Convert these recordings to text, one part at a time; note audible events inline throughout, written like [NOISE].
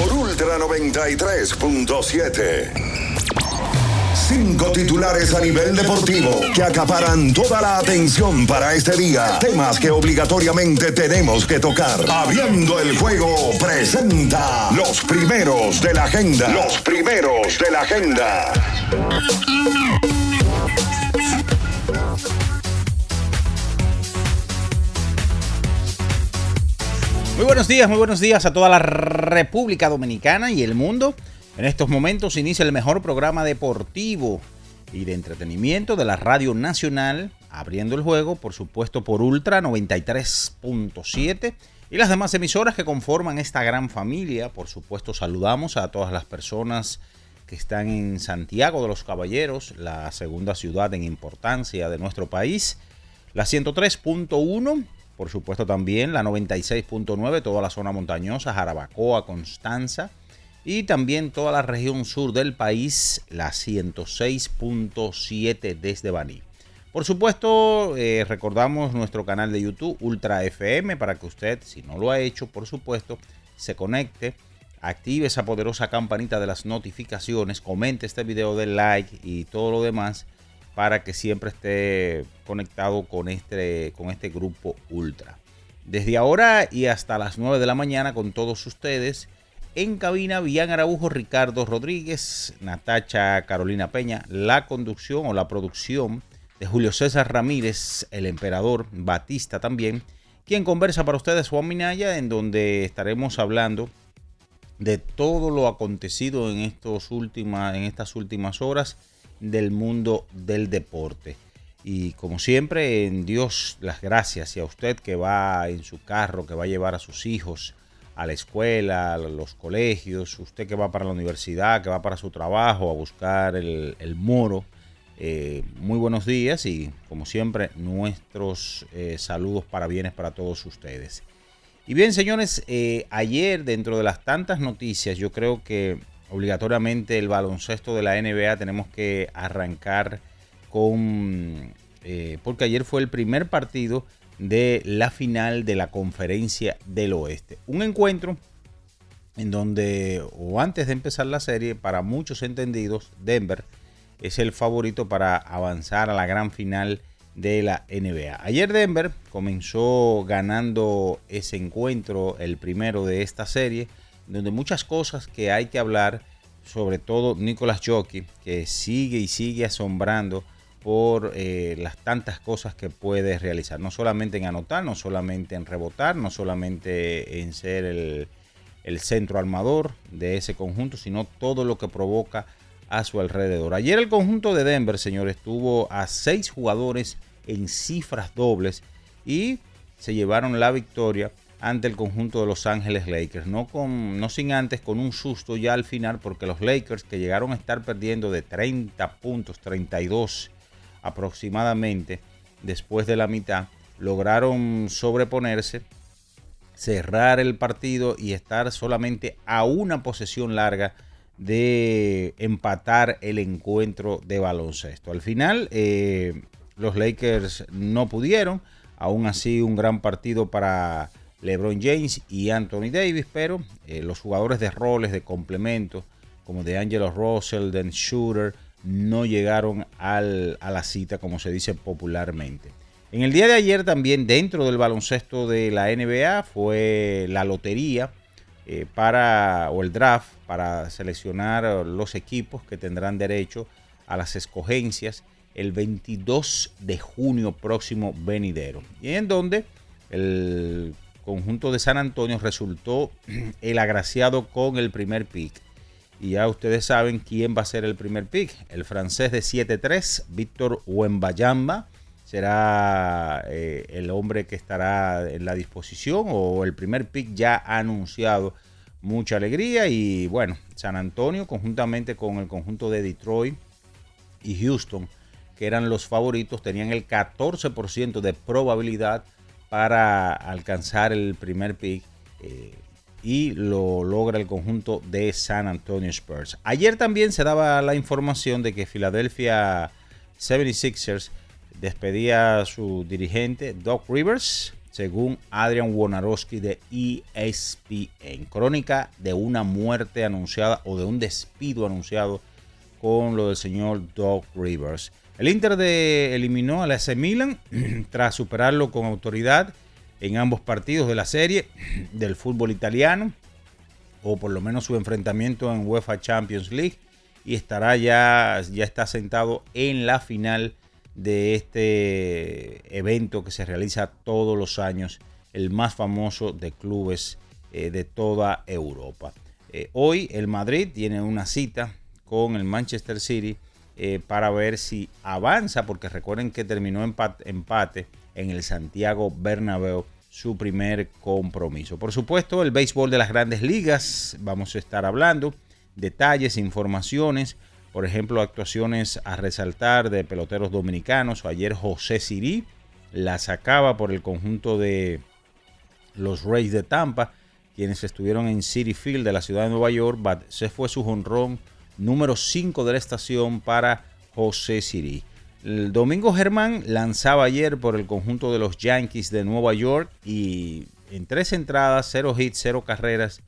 por Ultra 93.7. Cinco titulares a nivel deportivo que acaparan toda la atención para este día. Temas que obligatoriamente tenemos que tocar. Abriendo el juego presenta los primeros de la agenda. Los primeros de la agenda. Muy buenos días, muy buenos días a toda la República Dominicana y el mundo. En estos momentos inicia el mejor programa deportivo y de entretenimiento de la Radio Nacional, abriendo el juego, por supuesto, por Ultra 93.7 y las demás emisoras que conforman esta gran familia. Por supuesto, saludamos a todas las personas que están en Santiago de los Caballeros, la segunda ciudad en importancia de nuestro país. La 103.1, por supuesto también la 96.9, toda la zona montañosa, Jarabacoa, Constanza. Y también toda la región sur del país, la 106.7 desde Baní. Por supuesto, eh, recordamos nuestro canal de YouTube, Ultra FM, para que usted, si no lo ha hecho, por supuesto, se conecte, active esa poderosa campanita de las notificaciones, comente este video, de like y todo lo demás para que siempre esté conectado con este, con este grupo Ultra. Desde ahora y hasta las 9 de la mañana con todos ustedes. En cabina, Villan Araujo, Ricardo Rodríguez, Natacha Carolina Peña, la conducción o la producción de Julio César Ramírez, el emperador Batista también, quien conversa para ustedes Juan Minaya, en donde estaremos hablando de todo lo acontecido en, estos en estas últimas horas del mundo del deporte. Y como siempre, en Dios las gracias y a usted que va en su carro, que va a llevar a sus hijos a la escuela, a los colegios, usted que va para la universidad, que va para su trabajo a buscar el, el moro. Eh, muy buenos días y como siempre nuestros eh, saludos para bienes para todos ustedes. Y bien señores, eh, ayer dentro de las tantas noticias yo creo que obligatoriamente el baloncesto de la NBA tenemos que arrancar con... eh, porque ayer fue el primer partido de la final de la conferencia del oeste. Un encuentro en donde, o antes de empezar la serie, para muchos entendidos, Denver es el favorito para avanzar a la gran final de la NBA. Ayer Denver comenzó ganando ese encuentro, el primero de esta serie, donde muchas cosas que hay que hablar, sobre todo Nicolas Jockey, que sigue y sigue asombrando por eh, las tantas cosas que puede realizar, no solamente en anotar, no solamente en rebotar, no solamente en ser el, el centro armador de ese conjunto, sino todo lo que provoca a su alrededor. Ayer el conjunto de Denver, señores, tuvo a seis jugadores en cifras dobles y se llevaron la victoria ante el conjunto de Los Ángeles Lakers. No, con, no sin antes, con un susto ya al final, porque los Lakers que llegaron a estar perdiendo de 30 puntos, 32 aproximadamente, después de la mitad, lograron sobreponerse, cerrar el partido y estar solamente a una posesión larga de empatar el encuentro de baloncesto. Al final, eh, los Lakers no pudieron, aún así un gran partido para LeBron James y Anthony Davis, pero eh, los jugadores de roles, de complemento, como de Angelo Russell, Den Shooter, no llegaron al, a la cita, como se dice popularmente. En el día de ayer también dentro del baloncesto de la NBA fue la lotería eh, para, o el draft para seleccionar los equipos que tendrán derecho a las escogencias el 22 de junio próximo venidero. Y en donde el conjunto de San Antonio resultó [CLEARS THROAT] el agraciado con el primer pick. Y ya ustedes saben quién va a ser el primer pick. El francés de 7-3, Víctor Wembayamba, será eh, el hombre que estará en la disposición o el primer pick ya anunciado mucha alegría y bueno, San Antonio conjuntamente con el conjunto de Detroit y Houston, que eran los favoritos, tenían el 14% de probabilidad para alcanzar el primer pick eh, y lo logra el conjunto de San Antonio Spurs. Ayer también se daba la información de que Philadelphia 76ers despedía a su dirigente Doc Rivers, según Adrian Wonarowski de ESPN. Crónica de una muerte anunciada o de un despido anunciado con lo del señor Doc Rivers. El Inter de eliminó al AC Milan [CLEARS THROAT] tras superarlo con autoridad en ambos partidos de la serie [CLEARS THROAT] del fútbol italiano, o por lo menos su enfrentamiento en UEFA Champions League, y estará ya, ya está sentado en la final de este evento que se realiza todos los años, el más famoso de clubes eh, de toda Europa. Eh, hoy el Madrid tiene una cita con el Manchester City eh, para ver si avanza, porque recuerden que terminó empate, en el Santiago Bernabéu su primer compromiso. Por supuesto, el béisbol de las grandes ligas, vamos a estar hablando, detalles, informaciones, por ejemplo, actuaciones a resaltar de peloteros dominicanos. Ayer José Sirí la sacaba por el conjunto de los Rays de Tampa, quienes estuvieron en City Field de la ciudad de Nueva York. Se fue su jonrón número 5 de la estación para José Sirí. El Domingo Germán lanzaba ayer por el conjunto de los Yankees de Nueva York y en tres entradas, cero hits, cero carreras.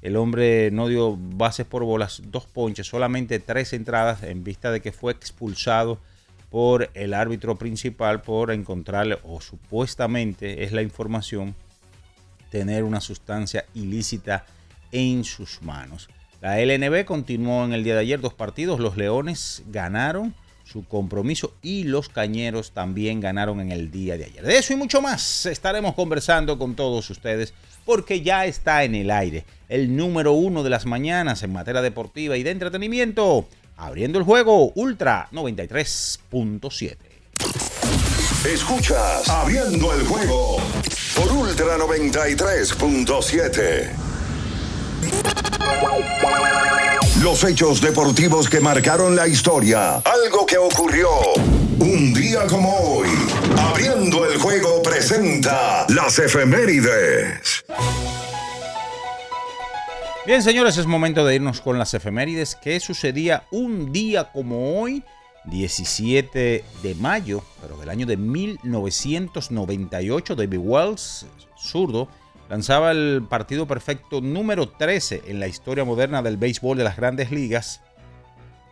El hombre no dio bases por bolas, dos ponches, solamente tres entradas en vista de que fue expulsado por el árbitro principal por encontrarle, o supuestamente es la información, tener una sustancia ilícita en sus manos. La LNB continuó en el día de ayer dos partidos. Los Leones ganaron su compromiso y los Cañeros también ganaron en el día de ayer. De eso y mucho más estaremos conversando con todos ustedes porque ya está en el aire el número uno de las mañanas en materia deportiva y de entretenimiento, abriendo el juego Ultra 93.7. Escuchas Abriendo el juego por Ultra 93.7. Los hechos deportivos que marcaron la historia. Algo que ocurrió un día como hoy. Abriendo el juego presenta las efemérides. Bien, señores, es momento de irnos con las efemérides. ¿Qué sucedía un día como hoy? 17 de mayo, pero del año de 1998, David Wells, zurdo, lanzaba el partido perfecto número 13 en la historia moderna del béisbol de las grandes ligas,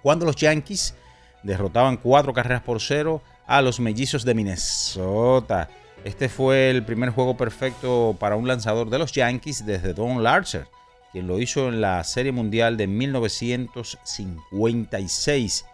cuando los Yankees derrotaban cuatro carreras por cero a los mellizos de Minnesota. Este fue el primer juego perfecto para un lanzador de los Yankees desde Don Larcher, quien lo hizo en la Serie Mundial de 1956.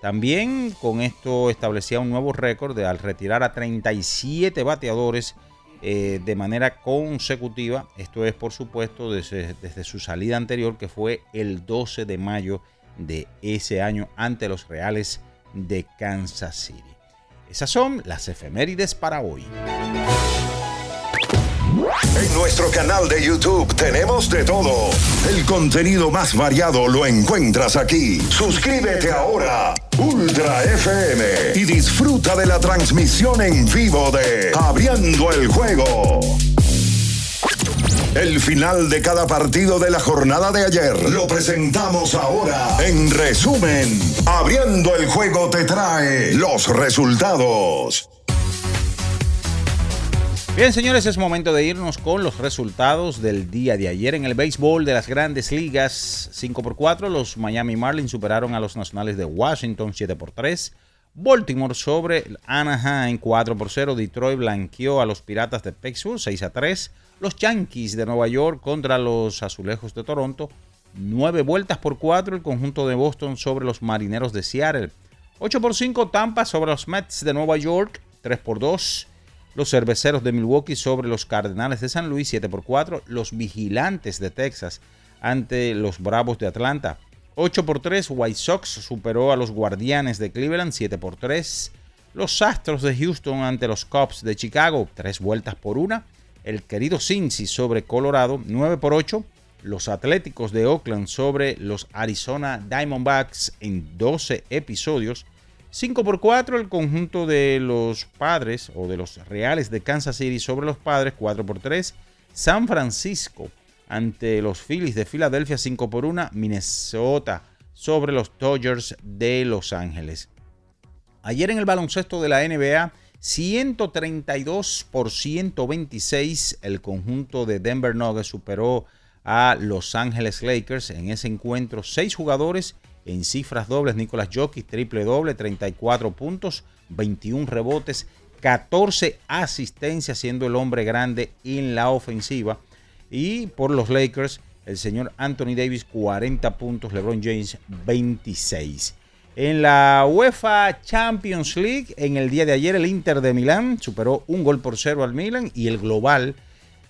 También con esto establecía un nuevo récord al retirar a 37 bateadores eh, de manera consecutiva. Esto es, por supuesto, desde, desde, su salida anterior, que fue el 12 de mayo de ese año ante los Reales de Kansas City. Esas son las efemérides para hoy. En nuestro canal de YouTube tenemos de todo. El contenido más variado lo encuentras aquí. Suscríbete ahora, Ultra FM, y disfruta de la transmisión en vivo de Abriendo el Juego. El final de cada partido de la jornada de ayer lo presentamos ahora. En resumen, Abriendo el Juego te trae los resultados. Bien, señores, es momento de irnos con los resultados del día de ayer en el béisbol de las grandes ligas. 5 por 4, los Miami Marlins superaron a los Nacionales de Washington 7 por 3. Baltimore sobre Anaheim 4 por 0. Detroit blanqueó a los Piratas de Pittsburgh 6 a 3. Los Yankees de Nueva York contra los Azulejos de Toronto 9 vueltas por 4. El conjunto de Boston sobre los Marineros de Seattle 8 por 5. Tampa sobre los Mets de Nueva York 3 por 2. Los cerveceros de Milwaukee sobre los Cardenales de San Luis 7 por 4. Los vigilantes de Texas ante los Bravos de Atlanta 8 por 3. White Sox superó a los Guardianes de Cleveland 7 por 3. Los Astros de Houston ante los Cubs de Chicago 3 vueltas por 1. El querido Cincy sobre Colorado 9 por 8. los Atléticos de Oakland sobre los Arizona Diamondbacks en 12 episodios. 5 por 4 el conjunto de los Padres o de los Reales de Kansas City sobre los Padres. 4 por 3 San Francisco ante los Phillies de Filadelfia. 5 por 1 Minnesota sobre los Dodgers de Los Ángeles. Ayer en el baloncesto de la NBA, 132 por 126, el conjunto de Denver Nuggets superó a Los Ángeles Lakers en ese encuentro. Seis jugadores en cifras dobles. Nicolás Jokic, triple doble, 34 puntos, 21 rebotes, 14 asistencias, siendo el hombre grande en la ofensiva. Y por los Lakers, el señor Anthony Davis, 40 puntos, LeBron James, 26. En la UEFA Champions League, en el día de ayer, el Inter de Milán superó un gol por cero al Milan y el global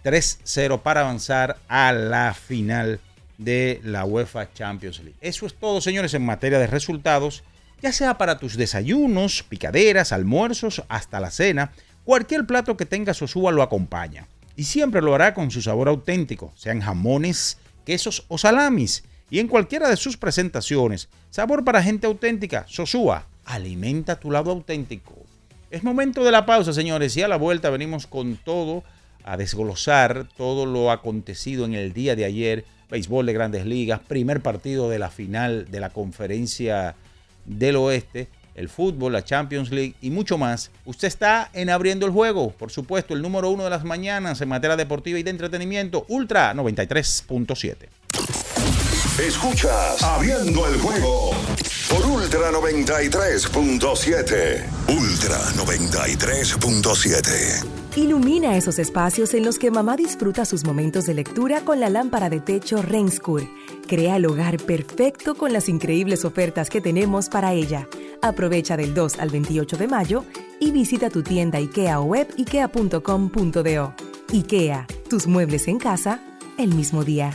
3-0 para avanzar a la final de la UEFA Champions League. Eso es todo, señores, en materia de resultados, ya sea para tus desayunos, picaderas, almuerzos, hasta la cena, cualquier plato que tenga Sosúa lo acompaña. Y siempre lo hará con su sabor auténtico, sean jamones, quesos o salamis. Y en cualquiera de sus presentaciones, sabor para gente auténtica, Sosúa, alimenta tu lado auténtico. Es momento de la pausa, señores, y a la vuelta venimos con todo a desglosar todo lo acontecido en el día de ayer, béisbol de grandes ligas, primer partido de la final de la conferencia del oeste, el fútbol, la Champions League y mucho más. Usted está en abriendo el juego, por supuesto, el número uno de las mañanas en materia deportiva y de entretenimiento, Ultra 93.7. Escuchas Abriendo el juego por Ultra 93.7. Ultra 93.7. Ilumina esos espacios en los que mamá disfruta sus momentos de lectura con la lámpara de techo Renskur. Crea el hogar perfecto con las increíbles ofertas que tenemos para ella. Aprovecha del 2 al 28 de mayo y visita tu tienda IKEA o web ikea.com.do. IKEA, tus muebles en casa el mismo día.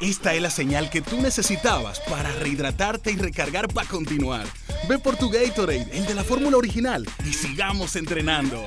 esta es la señal que tú necesitabas para rehidratarte y recargar para continuar. Ve por tu Gatorade, el de la fórmula original, y sigamos entrenando.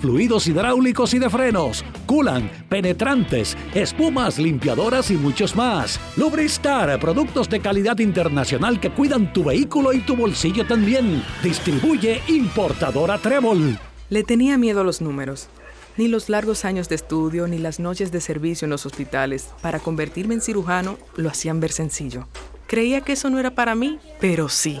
fluidos hidráulicos y de frenos, culan, penetrantes, espumas, limpiadoras y muchos más. Lubristar, productos de calidad internacional que cuidan tu vehículo y tu bolsillo también. Distribuye importadora Trébol. Le tenía miedo a los números. Ni los largos años de estudio ni las noches de servicio en los hospitales para convertirme en cirujano lo hacían ver sencillo. Creía que eso no era para mí, pero sí.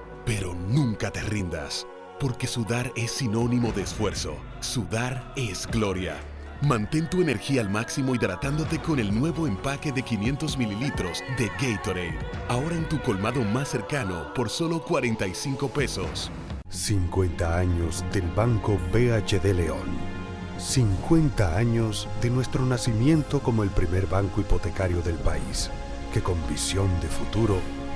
pero nunca te rindas, porque sudar es sinónimo de esfuerzo. Sudar es gloria. Mantén tu energía al máximo hidratándote con el nuevo empaque de 500 mililitros de Gatorade. Ahora en tu colmado más cercano por solo 45 pesos. 50 años del Banco BHD León. 50 años de nuestro nacimiento como el primer banco hipotecario del país, que con visión de futuro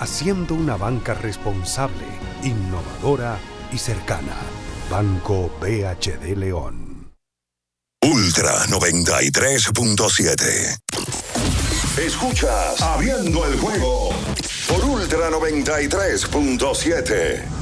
haciendo una banca responsable, innovadora y cercana. Banco BHD León. Ultra 93.7. Escuchas Abriendo el juego por Ultra 93.7.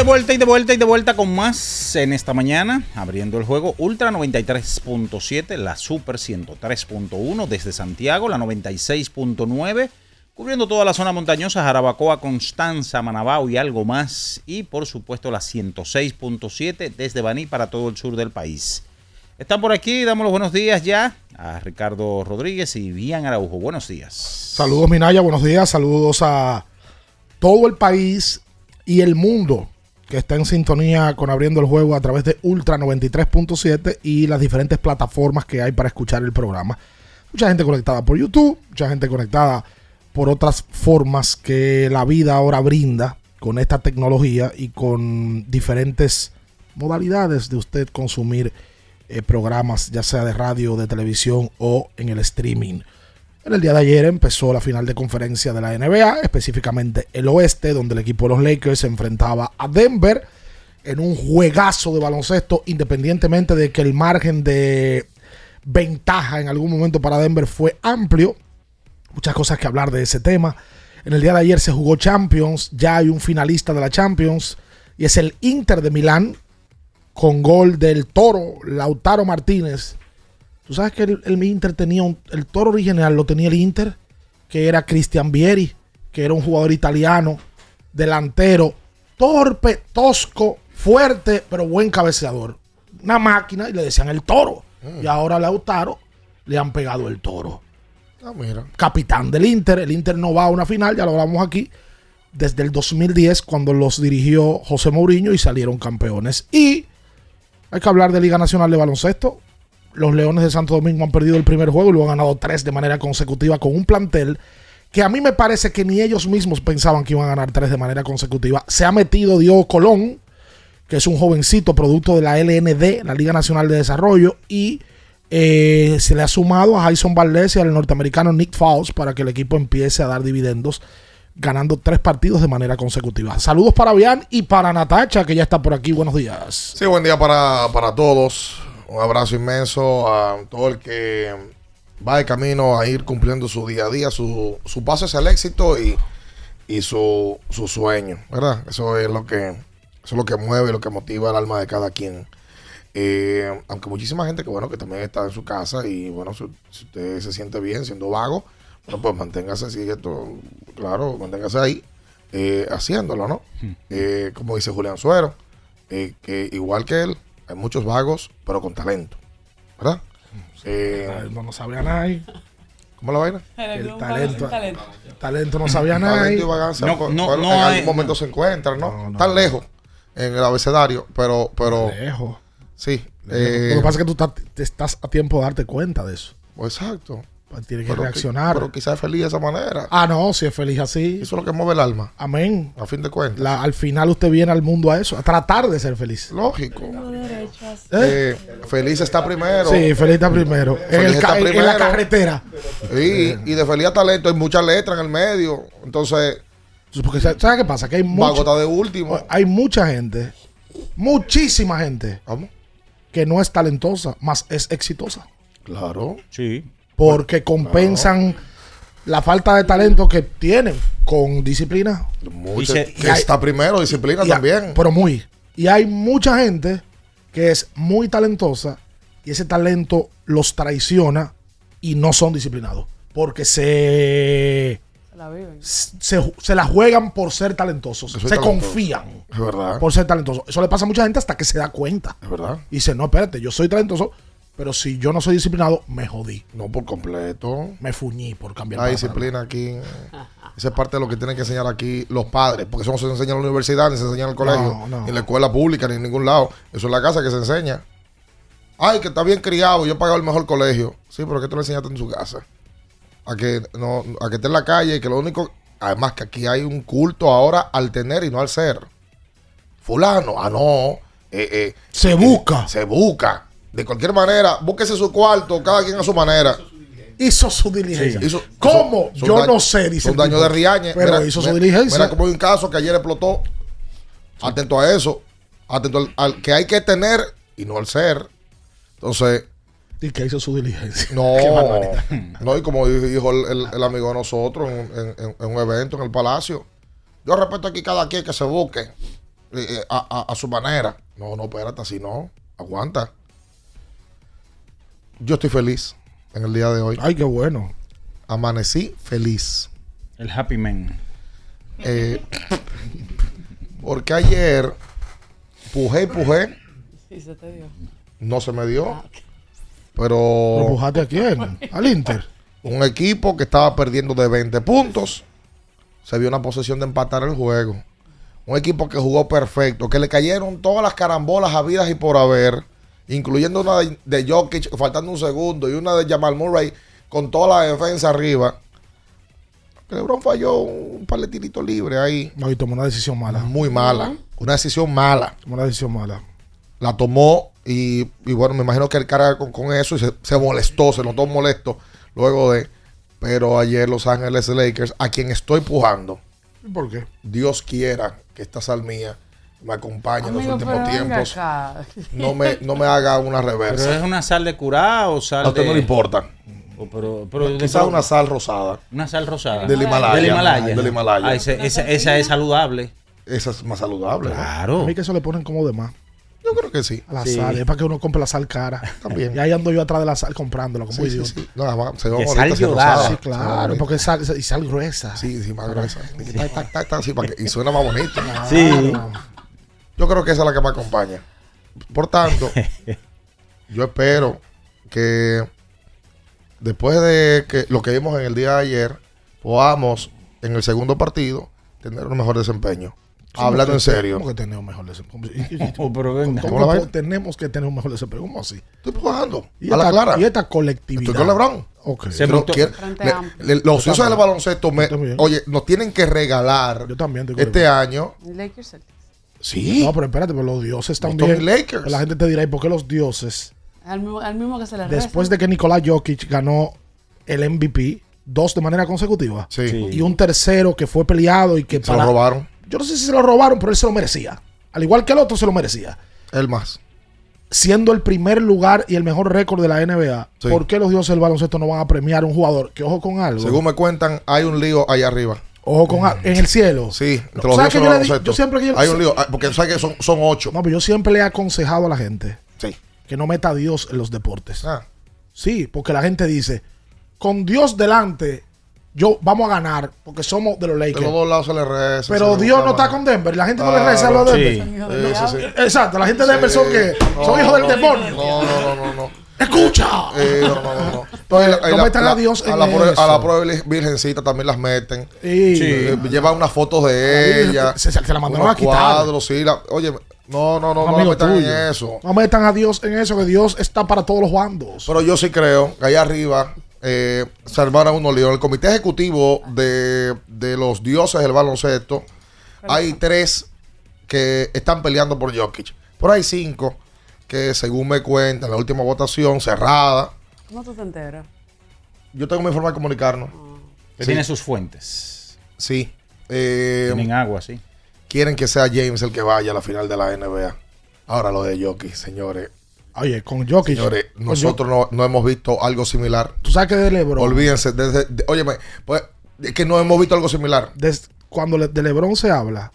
De vuelta y de vuelta y de vuelta con más en esta mañana, abriendo el juego Ultra 93.7, la Super 103.1 desde Santiago, la 96.9, cubriendo toda la zona montañosa, Jarabacoa, Constanza, Manabao y algo más. Y por supuesto la 106.7 desde Baní para todo el sur del país. Están por aquí, damos los buenos días ya a Ricardo Rodríguez y Bian Araujo. Buenos días. Saludos Minaya, buenos días, saludos a todo el país y el mundo que está en sintonía con abriendo el juego a través de Ultra 93.7 y las diferentes plataformas que hay para escuchar el programa. Mucha gente conectada por YouTube, mucha gente conectada por otras formas que la vida ahora brinda con esta tecnología y con diferentes modalidades de usted consumir eh, programas, ya sea de radio, de televisión o en el streaming. En el día de ayer empezó la final de conferencia de la NBA, específicamente el oeste, donde el equipo de los Lakers se enfrentaba a Denver en un juegazo de baloncesto, independientemente de que el margen de ventaja en algún momento para Denver fue amplio. Muchas cosas que hablar de ese tema. En el día de ayer se jugó Champions, ya hay un finalista de la Champions y es el Inter de Milán con gol del Toro, Lautaro Martínez. Tú sabes que el, el Inter tenía un, el Toro original lo tenía el Inter, que era Cristian Vieri, que era un jugador italiano, delantero, torpe, tosco, fuerte, pero buen cabeceador. Una máquina y le decían el Toro. Y ahora a Lautaro le han pegado el Toro Ah, mira. capitán del Inter. El Inter no va a una final, ya lo hablamos aquí, desde el 2010 cuando los dirigió José Mourinho y salieron campeones. Y hay que hablar de Liga Nacional de Baloncesto. Los Leones de Santo Domingo han perdido el primer juego y lo han ganado tres de manera consecutiva con un plantel que a mí me parece que ni ellos mismos pensaban que iban a ganar tres de manera consecutiva. Se ha metido Diego Colón, que es un jovencito producto de la LND, la Liga Nacional de Desarrollo, y eh, se le ha sumado a Jason Valdez y al norteamericano Nick Faust para que el equipo empiece a dar dividendos, ganando tres partidos de manera consecutiva. Saludos para Bian y para Natacha, que ya está por aquí. Buenos días. Sí, buen día para, para todos. Un abrazo inmenso a todo el que va de camino a ir cumpliendo su día a día, su, su paso hacia el éxito y, y su, su sueño, ¿verdad? Eso es lo que eso es lo que mueve, lo que motiva el alma de cada quien. Eh, aunque muchísima gente que bueno que también está en su casa y bueno si, si usted se siente bien siendo vago bueno pues manténgase así esto claro manténgase ahí eh, haciéndolo no Eh, como dice Julián Suero que igual que él hay muchos vagos pero con talento verdad Eh, No, no sabía nadie. ¿Cómo la vaina? El talento, el talento no sabía nada. Talento y vagancia, No, pues, no, bueno, no en hay- algún momento se encuentran, ¿no? Tan lejos. en el abecedario, pero, pero Lejos. sí. Lo eh, que pasa es que tú estás, te estás a tiempo de darte cuenta de eso. exacto. Pues Tienes que Pero, reaccionar. pero quizás es feliz de esa manera. ah, no, si es feliz así. Eso es lo que mueve el alma, Amén. a fin de cuentas. La- al final usted viene al mundo a eso, a tratar de ser feliz. Lógico. ¿Eh? Eh, feliz está primero. Sí, feliz está primero. En, Feliz el ca- está en- en la primero. carretera. Sí, y de feliz a talento hay muchas letras en el medio. Entonces, Porque, ¿sabes qué pasa? Que hay mucha, de último. hay mucha gente, muchísima gente, ¿Cómo? que no es talentosa, más es exitosa. Claro. Sí. Porque compensan la falta de talento que tienen con disciplina. Dice- que está primero, disciplina Y también. Pero muy. Y hay mucha gente que es muy talentosa y ese talento los traiciona y no son disciplinados. Porque se, se, se la juegan por ser talentosos. Soy se talentoso. confían Es verdad. por ser talentosos. Eso le pasa a mucha gente hasta que se da cuenta. Es verdad. Y dice, no, espérate, yo soy talentoso, pero si yo no soy disciplinado, me jodí. No por completo. Me fuñí por cambiar La disciplina aquí. Esa es parte de lo que tienen que enseñar aquí los padres. Porque eso no se enseña en la universidad, ni se enseña en el colegio, No, no. ni en la escuela pública, ni en ningún lado. Eso es la casa que se enseña. Ay, que está bien criado, yo he pagado el mejor colegio. Sí, pero que tú le enseñaste en su casa. A que no, a que esté en la calle y que lo único. Además, que aquí hay un culto ahora al tener y no al ser. Fulano, ah, no. eh, eh, Se eh, busca. se busca. De cualquier manera, búsquese su cuarto, cada quien a su manera. Hizo su diligencia. Hizo- ¿Cómo? hizo- Yo no sé, dice el daño de Riañe. Pero hizo su diligencia. Mira, como hay un caso que ayer explotó. Atento a eso. Atento al, al que hay que tener y no al ser. Entonces, Y que hizo su diligencia. no. [LAUGHS] No, y como dijo el, el- el amigo de nosotros en, en- en- en un evento en el Palacio. Yo respeto aquí cada quien que se busque eh, eh, a, a- a su manera. No, no, espérate, así no. Aguanta. Yo estoy feliz en el día de hoy. Ay, qué bueno. Amanecí feliz. El Happy Man. Eh, porque ayer pujé y pujé, Sí, se te dio. no se me dio. Ah, ¿Pero Pero pujaste a quién? [LAUGHS] Al Inter. un equipo que estaba perdiendo de 20 puntos se vio una posesión de empatar el juego. Un equipo que jugó perfecto, que le cayeron todas las carambolas habidas y por haber, incluyendo una de, de Jokic faltando un segundo y una de Jamal Murray con toda la defensa arriba. LeBron falló un par de tiritos libres ahí. No, y tomó una decisión mala. Muy mala. Una decisión mala. Tomó una decisión mala. La tomó y, y bueno, me imagino que él carga con, con eso y se, se molestó, se notó molesto luego de... Pero ayer Los Ángeles Lakers, a quien estoy pujando, ¿Y por qué? Dios quiera que esta sal me acompañe en los últimos pero venga tiempos. acá. No me, no me haga una ¿Pero reversa. es una sal de curá o sal A usted de...? no le importa. O pero, pero Quizás una sal rosada. Una sal rosada. Del Himalaya. Del Himalaya. Del Himalaya. Ah, ese- esa, esa es saludable. Esa es más saludable. ¿no? A Claro. mí que eso le ponen como de más. Yo creo que sí. A la Sí. sal. Es para que uno compre la sal cara. También. Y ahí ando yo atrás de la sal comprándola como Sí, sí, idiota. sí. No, además, se ve Que bonita, sal rosada. Sí, claro, porque es sal, y sal gruesa. Sí, sí, más gruesa. Ta, ta, ta, ta, así, para que- y suena más bonito. Sí. Yo creo que esa es la que me acompaña. Por tanto, [LAUGHS] yo espero que después de que lo que vimos en el día de ayer, podamos en el segundo partido tener un mejor desempeño. ¿Cómo Hablando en serio. ¿Cómo que tenemos un mejor desempeño? [LAUGHS] ¿Y- y- y- Oh, pero venga. ¿Cómo ¿Cómo la tenemos que tener un mejor desempeño? ¿Cómo así? Estoy jugando. Y A la esta, clara. y esta colectividad. Estoy con LeBron. Se le- le- los usos del baloncesto, me- oye, nos tienen que regalar Yo también este año. Lakers. Sí. No, pero espérate, pero los dioses Los también. Tony Lakers. La gente te dirá, ¿y por qué los dioses? Al mismo, al mismo que se le Después de que Nicolás Jokic ganó el MVP, dos de manera consecutiva, Sí. Sí. y un tercero que fue peleado y que Se lo robaron. Yo no sé si se lo robaron, pero él se lo merecía. Al igual que el otro se lo merecía. El más. Siendo el primer lugar y el mejor récord de la NBA, Sí. ¿por qué los dioses del baloncesto no van a premiar a un jugador? Que ojo con algo. Según me cuentan, hay un lío allá arriba. Ojo con. En el cielo. Sí, entre No, los ¿sabes que yo le di- baloncesto. yo siempre que yo- Hay un lío, ah, porque sabes que son, son ocho. No, pero yo siempre le he aconsejado a la gente Sí. que no meta a Dios en los deportes. Ah, Sí, porque la gente dice, con Dios delante, yo vamos a ganar, porque somos de los de Lakers. los dos lados se le reza. Pero Dios no está con Denver. La gente no le reza a los de sí. Denver. Exacto, la gente de Denver son que son No, hijos del no, demonio. No, no, no, no. no. ¡Escucha! Eh, no, no, no. no. Entonces, No la- metan la- a Dios a en la, pobre, a la pobre virgencita también las meten. Sí. Eh, Llevan unas fotos de ella. se- la mandaron a quitar. cuadros, sí. la- oye, no, no, no, no, la metan en eso. No metan a Dios en eso, que Dios está para todos los bandos. Pero yo sí creo que allá arriba eh, se armaron unos líos. El comité ejecutivo de, de los dioses del baloncesto, hay tres que están peleando por Jokic. Pero hay cinco que, según me cuentan, la última votación cerrada. ¿Cómo tú te enteras? Yo tengo mi forma de comunicarnos. Que tiene sus fuentes. Sí. Eh, Tienen agua, sí. Quieren que sea James el que vaya a la final de la NBA. Ahora lo de Jokic, señores. Oye, con Jokic. Señores, con nosotros no, no hemos visto algo similar. Tú sabes que de LeBron. Olvídense. Desde, de- óyeme, pues, es que no hemos visto algo similar. cuando de LeBron se habla,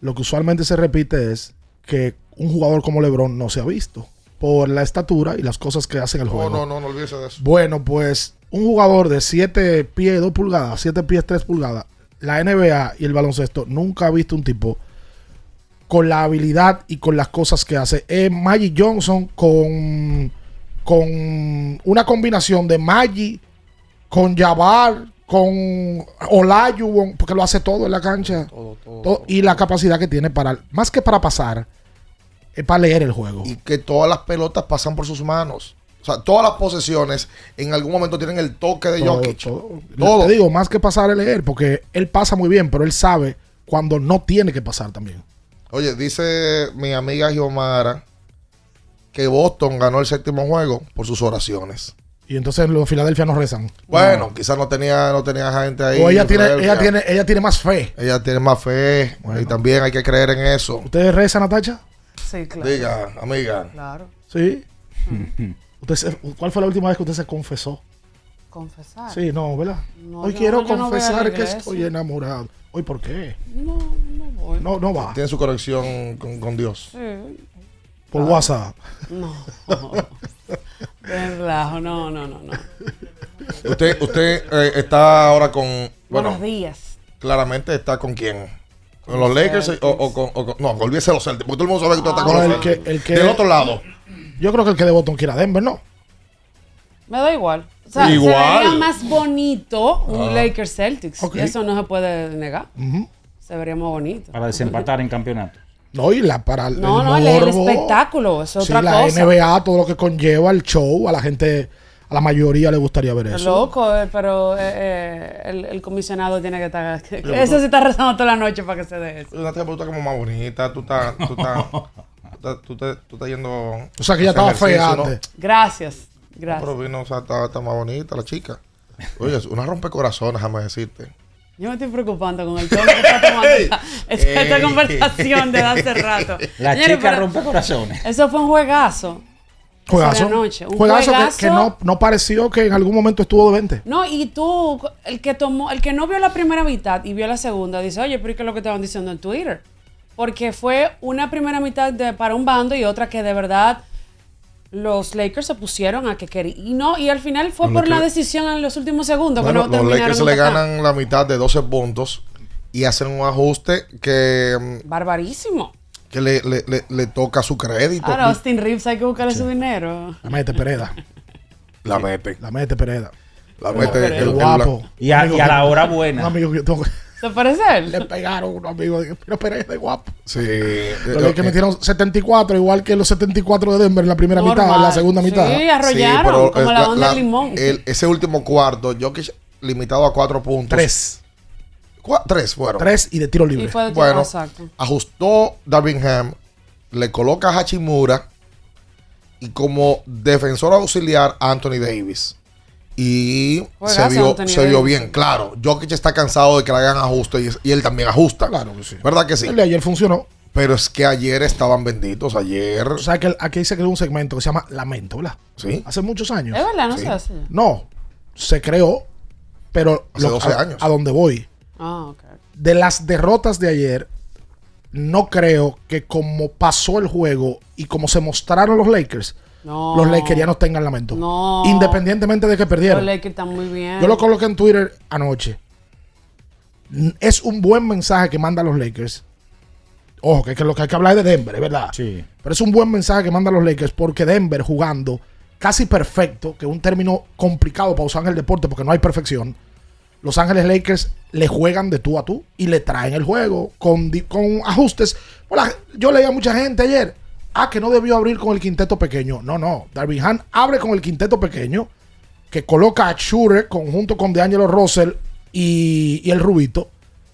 lo que usualmente se repite es que un jugador como LeBron no se ha visto por la estatura y las cosas que hacen el No, juego. no, no, no olvídese de eso. Bueno, pues un jugador de 7 pies 2 pulgadas, 7 pies 3 pulgadas, la NBA y el baloncesto nunca ha visto un tipo con la habilidad y con las cosas que hace. Es Magic Johnson con, con una combinación de Magic, con Jabbar, con Olajuwon, porque lo hace todo en la cancha. Todo- y la capacidad que tiene para, más que para pasar, es para leer el juego. Y que todas las pelotas pasan por sus manos. O sea, todas las posesiones en algún momento tienen el toque de Todo, Jokic. todo. Todo. Te digo, más que pasar a leer, porque él pasa muy bien, pero él sabe cuando no tiene que pasar también. Oye, dice mi amiga Giomara que Boston ganó el séptimo juego por sus oraciones. Y entonces los Filadelfia no rezan. Bueno, quizás no tenía, no tenía gente ahí. O ella en tiene, ella tiene, ella tiene más fe. Ella tiene más fe y también hay que creer en eso. ¿Ustedes rezan, Natacha? Sí, claro. Diga, amiga. Claro. Sí. Usted se- ¿Cuál fue la última vez que usted se confesó? Confesar. Sí, no, ¿verdad? No, Hoy yo- quiero yo no confesar que estoy enamorado. ¿Hoy por qué? No, no voy. No, no va. Tiene su conexión con, con Dios. Sí. Por Ah. WhatsApp. No. De relajo, no, no, no, no. Usted, usted eh, está ahora con. Bueno, Buenos días. claramente está con quién. ¿Con los Lakers o, o con, o con- No, olvídese los Celtics. Porque todo el mundo sabe que usted está con No, los el Celtics. que, el que- Del otro lado. Yo creo que el que de Boston quiera Denver, ¿no? Me da igual. O sea, Igual. se vería más bonito un Ah. Lakers Celtics. Eso no se puede negar. Se vería más bonito. Para desempatar en campeonato. No, y la para el No, no, el, el morbo. espectáculo, es Sí, otra la cosa. NBA, todo lo que conlleva el show, a la gente, a la mayoría le gustaría ver eso. Loco, eh, pero eh, eh, el, el comisionado tiene que estar. Eso sí está rezando toda la noche para que se dé eso. Una tía, tú estás como más bonita. Tú estás. [LAUGHS] Tú estás. tú estás, tú yendo. O sea, que ella a hacer estaba fea antes. Gracias, No, gracias. pero vino, o sea, está, está más bonita la chica. Oye, es una rompecorazones, déjame decirte. Yo me estoy preocupando con el tono que está tomando esta, esta- esta Ey. conversación de hace rato. La Señores, chica rompe corazones. Eso fue un juegazo. Juegazo. De anoche, un Juegazo que- juegazo. que, no, no pareció que en algún momento estuvo de 20. No, y tú, el que tomó, el que no vio la primera mitad y vio la segunda, dice, oye, pero ¿y ¿qué es lo que estaban diciendo en Twitter? Porque fue una primera mitad de, para un bando y otra que de verdad los Lakers se pusieron a que querían. Y no, y al final fue por la decisión en los últimos segundos. Bueno, que no los terminaron Lakers le ganan la mitad de 12 puntos y hacen un ajuste que, Barbarísimo que le, le, le, toca su crédito. Ahora, Austin Reeves hay que buscarle su dinero. La mete Pereda. La mete. La mete Pereda. La mete el, guapo. Y, a, la hora buena. Un amigo que ¿Se parece él? Le pegaron a un amigo de pero Pereda, guapo. Sí. Los okay. que metieron 74, igual que los 74 de Denver en la primera mitad, en la segunda mitad. Sí, arrollaron como la, onda de limón. ese último cuarto, Jokic limitado a cuatro puntos. Tres tres fueron. Tres y de tiro libre. Y fue de tiro, Bueno, exacto. ajustó Darvingham, le coloca a Hachimura y como defensor auxiliar Anthony Davis. Y se vio, se vio bien, claro. Jokic está cansado de que le hagan ajuste y, y él también ajusta. Claro que sí. ¿Verdad que sí? El de ayer funcionó. Pero es que ayer estaban benditos. Ayer. O sea, que aquí se creó un segmento que se llama Lamento, ¿verdad? Sí. Hace muchos años. Es verdad, no Sí. se hace. No, se creó, pero Hace 12 a, años. a donde voy. Ah. De las derrotas de ayer, no creo que como pasó el juego y como se mostraron los Lakers, No. los Lakerianos tengan lamento. No. Independientemente de que Los perdieron. Lakers están muy bien. Yo lo coloqué en Twitter anoche. Es un buen mensaje que mandan los Lakers. Ojo, que, que lo que hay que hablar es de Denver, es verdad. Sí. Pero es un buen mensaje que mandan los Lakers porque Denver jugando casi perfecto, que es un término complicado para usar en el deporte porque no hay perfección. Los Ángeles Lakers le juegan de tú a tú y le traen el juego con, con ajustes. Yo leía a mucha gente ayer, ah, que no debió abrir con el quinteto pequeño. No, no, Darvin Ham abre con el quinteto pequeño, que coloca a Shure conjunto con DeAngelo Russell y el Rubito.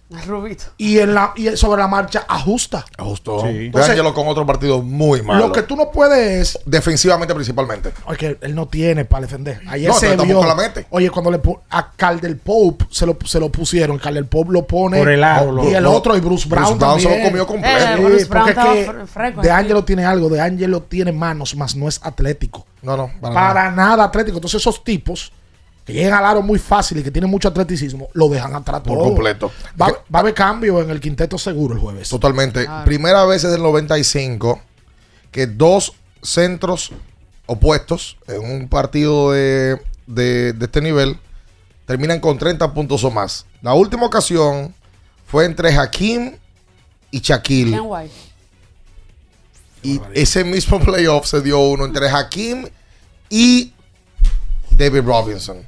[LAUGHS] Rubito. Y, en la, y sobre la marcha ajusta. Ajustó. Sí. Entonces- con otro partido muy malo. Lo que tú no puedes es. Defensivamente principalmente. Es que él no tiene para defender. Ayer No, se vio. tampoco la mete. Oye, cuando le a Caldel Pope se lo, se lo pusieron, Caldel Pope lo pone. Por el lado, y el lo- otro, y Bruce Brown. Bruce Brown se lo comió completo. Eh, Sí, Bruce Brown porque estaba es que fre- fresco De. Angelo tiene algo. De Angelo tiene manos, más no es atlético. No, no, para, Para, nada. nada. atlético. Entonces, esos tipos que llegan al aro muy fácil y que tienen mucho atleticismo, lo dejan atrás Por todo. completo. Va, va a haber cambio en el quinteto seguro el jueves. Totalmente. Primera vez desde el 95 que dos centros opuestos en un partido de, de- de este nivel terminan con 30 puntos o más. La última ocasión fue entre Hakim y Shaquille. Y ese mismo [LAUGHS] playoff se dio uno entre Hakim y David Robinson.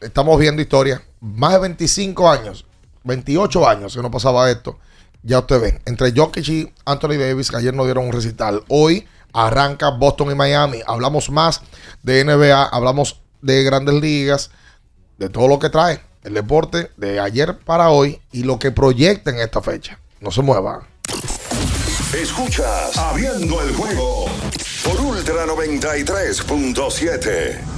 Estamos viendo historia. Más de 25 años, 28 años que no pasaba esto. Ya ustedes ven. Entre Jokic y Anthony Davis, que ayer nos dieron un recital. Hoy arranca Boston y Miami. Hablamos más de NBA, hablamos de grandes ligas, de todo lo que trae el deporte de ayer para hoy y lo que proyecta en esta fecha. No se muevan. Escuchas Abriendo el juego por Ultra 93.7.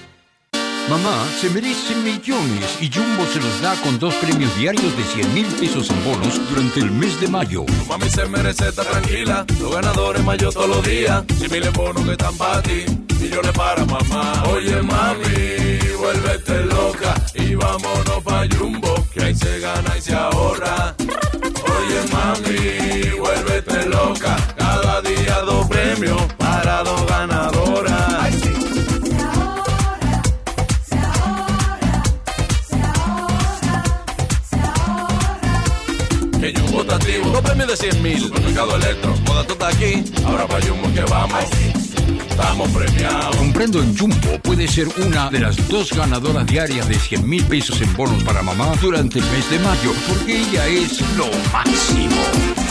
Mamá se merece millones y Jumbo se los da con dos premios diarios de 100 mil pesos en bonos durante el mes de mayo. Mami se merece estar tranquila, los ganadores mayo todos los días. Si miles bonos que están para ti, millones para mamá. Oye mami, vuélvete loca y vámonos pa' Jumbo, que ahí se gana y se ahorra. Oye mami, vuélvete loca, cada día dos premios para dos Dos premios de 100 mil. Supermercado Electro, moda todo está aquí. Ahora pa' Jumbo que vamos. Estamos premiados. Comprando en Jumbo puede ser una de las dos ganadoras diarias de 100 mil pesos en bonos para mamá durante el mes de mayo, porque ella es lo máximo.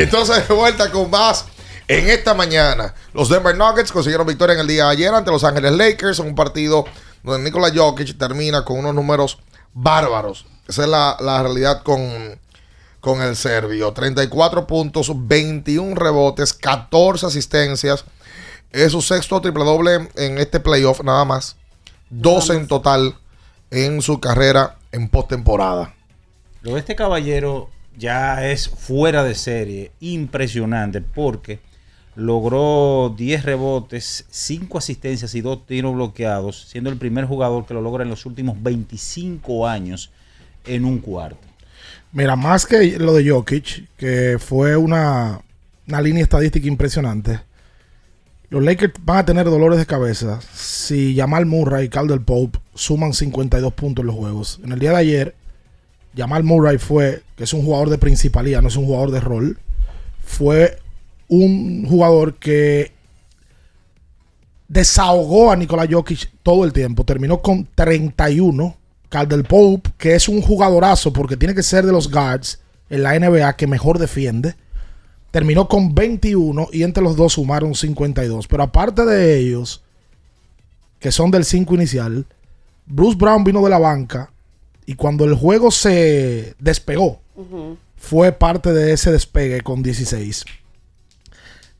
Y entonces de vuelta con más en esta mañana. Los Denver Nuggets consiguieron victoria en el día de ayer ante Los Ángeles Lakers en un partido donde Nikola Jokic termina con unos números bárbaros. Esa es la, la realidad con, con el serbio. 34 puntos, 21 rebotes, 14 asistencias. Es su sexto triple doble en este playoff nada más. 12 en total en su carrera en postemporada. Lo de este caballero ya es fuera de serie, impresionante, porque logró 10 rebotes, 5 asistencias y 2 tiros bloqueados, siendo el primer jugador que lo logra en los últimos 25 años en un cuarto. Mira, más que lo de Jokic, que fue una, una línea estadística impresionante. Los Lakers van a tener dolores de cabeza si Jamal Murray y Caldwell Pope suman 52 puntos en los juegos. En el día de ayer, Jamal Murray fue, que es un jugador de principalía, no es un jugador de rol, fue un jugador que desahogó a Nikola Jokic todo el tiempo. Terminó con 31. Caldwell Pope, que es un jugadorazo porque tiene que ser de los guards en la NBA que mejor defiende. Terminó con 21 y entre los dos sumaron 52. Pero aparte de ellos, que son del 5 inicial, Bruce Brown vino de la banca y cuando el juego se despegó, fue parte de ese despegue con 16.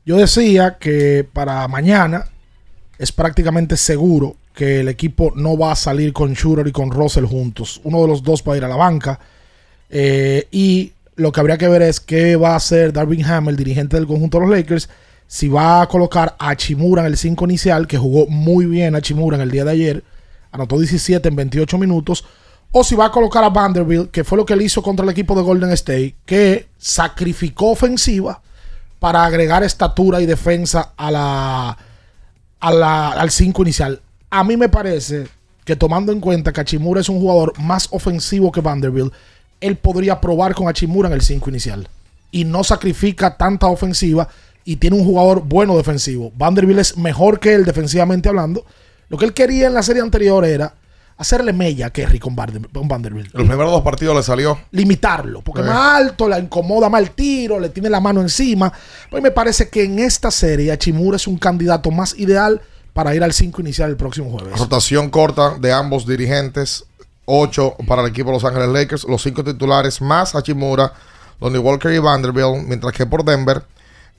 Yo decía que para mañana es prácticamente seguro que el equipo no va a salir con Shooter y con Russell juntos. Uno de los dos va a ir a la banca. Eh, y lo que habría que ver es qué va a hacer Darvin Ham, el dirigente del conjunto de los Lakers, si va a colocar a Chimura en el 5 inicial, que jugó muy bien a Chimura en el día de ayer, anotó 17 en 28 minutos, o si va a colocar a Vanderbilt, que fue lo que él hizo contra el equipo de Golden State, que sacrificó ofensiva para agregar estatura y defensa a la, al 5 inicial. A mí me parece que tomando en cuenta que Achimura es un jugador más ofensivo que Vanderbilt, él podría probar con Achimura en el 5 inicial. Y no sacrifica tanta ofensiva y tiene un jugador bueno defensivo. Vanderbilt es mejor que él defensivamente hablando. Lo que él quería en la serie anterior era hacerle mella a Kerry con, con Vanderbilt. Los primeros dos partidos le salió. Limitarlo, porque Eh. más alto, la incomoda más el tiro, le tiene la mano encima. Pues me parece que en esta serie Achimura es un candidato más ideal para ir al 5 inicial el próximo jueves. Rotación corta de ambos dirigentes. 8 para el equipo de Los Ángeles Lakers. Los 5 titulares más Hachimura, Lonnie Walker y Vanderbilt. Mientras que por Denver,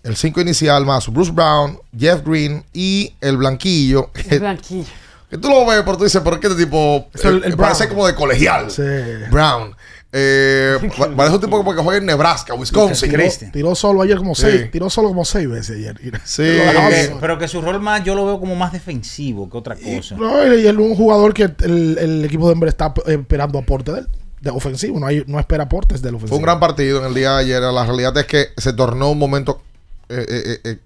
el 5 inicial más Bruce Brown, Jeff Green y el Blanquillo. El blanquillo. Que tú lo ves, pero tú dices, ¿por qué este tipo Es el- eh, parece como de colegial? Sí. Brown. Eh, [LAUGHS] pa- parece un tipo como que juega en Nebraska, Wisconsin. Tiró, tiró solo ayer como Sí. seis, tiró solo como seis veces ayer. Sí. Lo Pero que, solo. pero que su rol más yo lo veo como más defensivo que otra cosa. No, y él es un jugador que el, el equipo de Denver está eh, esperando aporte de él, de ofensivo, no, hay, no espera aportes del ofensivo. Fue un gran partido en el día de ayer. La realidad es que se tornó un momento eh, eh, eh,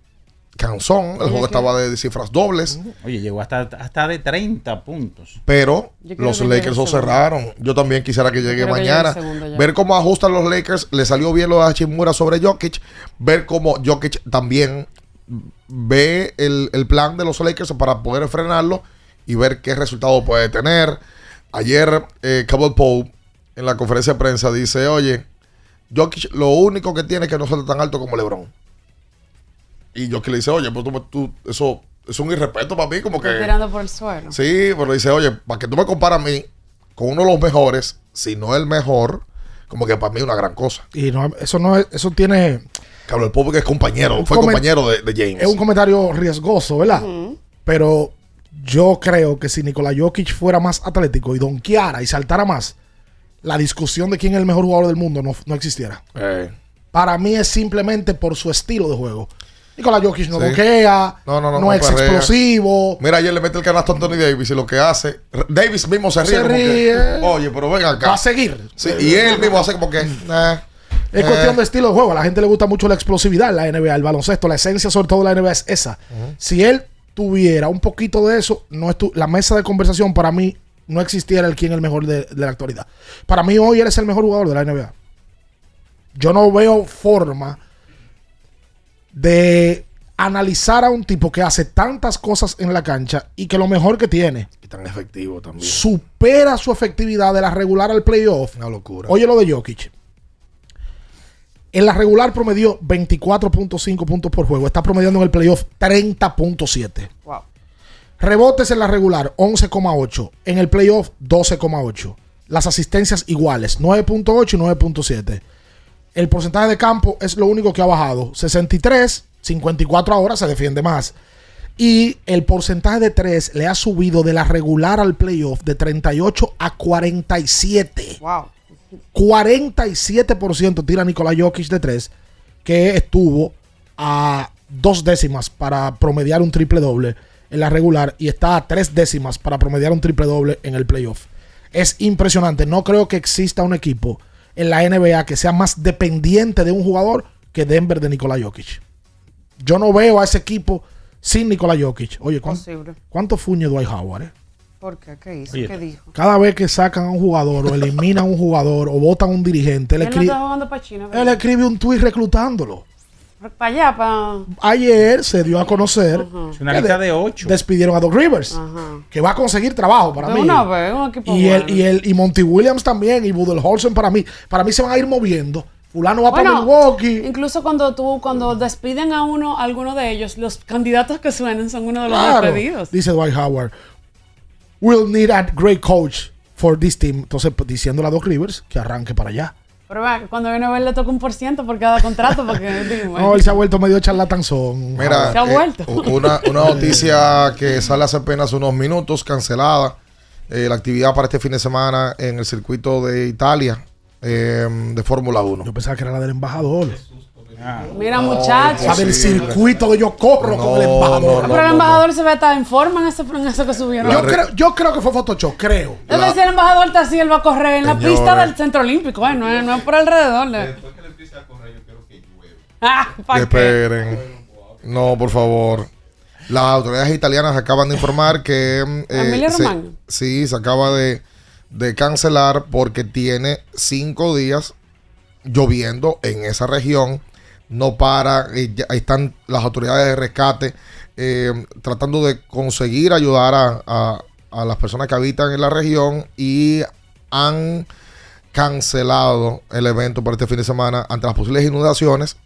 cansón. El juego estaba de cifras dobles. Oye, llegó hasta, hasta de 30 puntos. Pero los Lakers lo cerraron. Yo también quisiera que llegue quiero que llegue mañana. ver cómo ajustan los Lakers. Le salió bien lo de Hachimura sobre Jokic. Ver cómo Jokic también ve el, el plan de los Lakers para poder frenarlo y ver qué resultado puede tener. Ayer, eh, Caldwell Pope en la conferencia de prensa dice: Oye, Jokic lo único que tiene es que no salta tan alto como LeBron. Y yo que le dice, oye, pues tú, tú- eso es un irrespeto para mí, como que. Tirando por el suelo. Sí, pero dice, oye, para que tú me comparas a mí con uno de los mejores, si no el mejor, como que para mí es una gran cosa. Y no, eso no es, eso tiene. Cabrón, el pobre que es compañero, Un fue compañero de, de James. Es un comentario riesgoso, ¿verdad? Pero yo creo que si Nikola Jokic fuera más atlético y donkeara y saltara más, la discusión de quién es el mejor jugador del mundo no, no existiera. Eh, Para mí es simplemente por su estilo de juego. Nikola Jokic no Sí. donkea, No, no, no, es perrea. explosivo. Mira, ayer le mete el canasto a Anthony Davis y lo que hace. Davis mismo se ríe. Se que, ríe. Oye, pero ven acá. Va a seguir. Sí, y él mismo hace como que. eh, Es eh, cuestión de estilo de juego. A la gente le gusta mucho la explosividad en la NBA, el baloncesto. La esencia, sobre todo, de la NBA es esa. Si él tuviera un poquito de eso, no estu- la mesa de conversación para mí no existiera el quién es el mejor de, de la actualidad. Para mí, hoy él es el mejor jugador de la NBA. Yo no veo forma de analizar a un tipo que hace tantas cosas en la cancha y que lo mejor que tiene Y tan efectivo también. supera su efectividad de la regular al playoff. Una locura. Oye lo de Jokic. En la regular promedió 24.5 puntos por juego. Está promediando en el playoff 30.7. Wow. Rebotes en la regular 11,8. En el playoff 12,8. Las asistencias iguales 9.8 y 9.7. El porcentaje de campo es lo único que ha bajado. 63, 54 ahora se defiende más. Y el porcentaje de 3 le ha subido de la regular al playoff de 38 a 47. Wow. 47% tira Nikola Jokic de 3, que estuvo a dos décimas para promediar un triple doble en la regular y está a tres décimas para promediar un triple doble en el playoff. Es impresionante. No creo que exista un equipo en la NBA que sea más dependiente de un jugador que Denver de Nikola Jokic. Yo no veo a ese equipo sin Nikola Jokic. Oye, ¿cuán- Posible. ¿cuánto fuñe Dwight Howard? eh? ¿Por qué? ¿Qué hizo? Oye, ¿Qué dijo? Cada vez que sacan a un jugador o eliminan a un jugador o votan a un dirigente, él Él no escribe, está jugando para China. él escribe un tuit reclutándolo. Para allá, para. Ayer se dio a conocer Es una que lista de ocho. despidieron a Doc Rivers, que va a conseguir trabajo para De mí. una vez, un equipo y, el, y, el, y Monty Williams también, y Budenholzer para mí. Para mí se van a ir moviendo. Fulano va para Bueno, Milwaukee. incluso cuando tú, cuando despiden a uno, a alguno de ellos, los candidatos que suenan son uno de los Claro, despedidos. dice Dwight Howard. We'll need a great coach for this team. Entonces, pues, diciéndole a Doc Rivers que arranque para allá. Pero cuando viene a ver le toca un por ciento por cada contrato, porque. No, él se ha vuelto medio charlatanzón. Mira, Se ha eh, vuelto. una, una noticia que sale hace apenas unos minutos, cancelada. eh, la actividad para este fin de semana en el circuito de Italia eh, de Fórmula 1. Yo pensaba que era la del embajador. Mira, muchachos. La del circuito de yo corro con el embajador. Pero el embajador se ve hasta en forma en, ese, en eso que subieron. yo, creo, yo creo que fue Photoshop, creo. Debe ser el embajador está así, él va a correr en la pista del centro olímpico, eh, no, es, no es por alrededor. le- Ah, ¿pa' qué? Esperen. No, por favor. Las autoridades italianas acaban de informar que eh, Emilia se- sí, se acaba de, de cancelar porque tiene cinco días lloviendo en esa región. No para, eh, ya están las autoridades de rescate eh, tratando de conseguir ayudar a, a- a las personas que habitan en la región y han cancelado el evento para este fin de semana ante las posibles inundaciones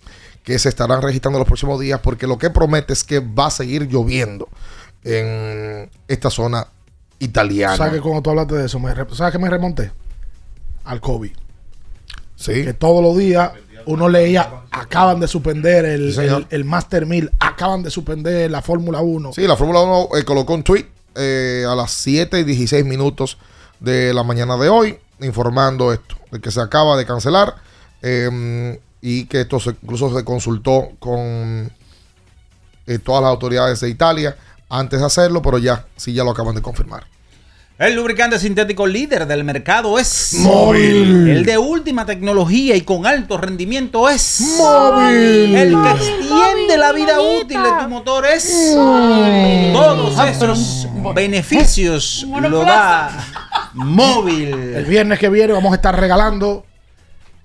que se estarán registrando los próximos días porque lo que promete es que va a seguir lloviendo en esta zona italiana. ¿Sabes que cuando tú hablaste de eso, me ¿sabes que me remonté? Al COVID. Sí. Que todos los días uno leía, acaban de suspender el, Sí, el, el Master 1000, acaban de suspender la Fórmula 1. Sí, la Fórmula 1 eh, colocó un tweet eh, a las 7 y 16 minutos de la mañana de hoy informando esto, de que se acaba de cancelar eh, y que esto se- incluso se consultó con eh, todas las autoridades de Italia antes de hacerlo, pero ya, sí, ya lo acaban de confirmar. El lubricante sintético líder del mercado es Móvil. El de última tecnología y con alto rendimiento es Móvil. El que extiende la vida útil de tu motor es Todos esos beneficios lo da Móvil. El viernes que viene vamos a estar regalando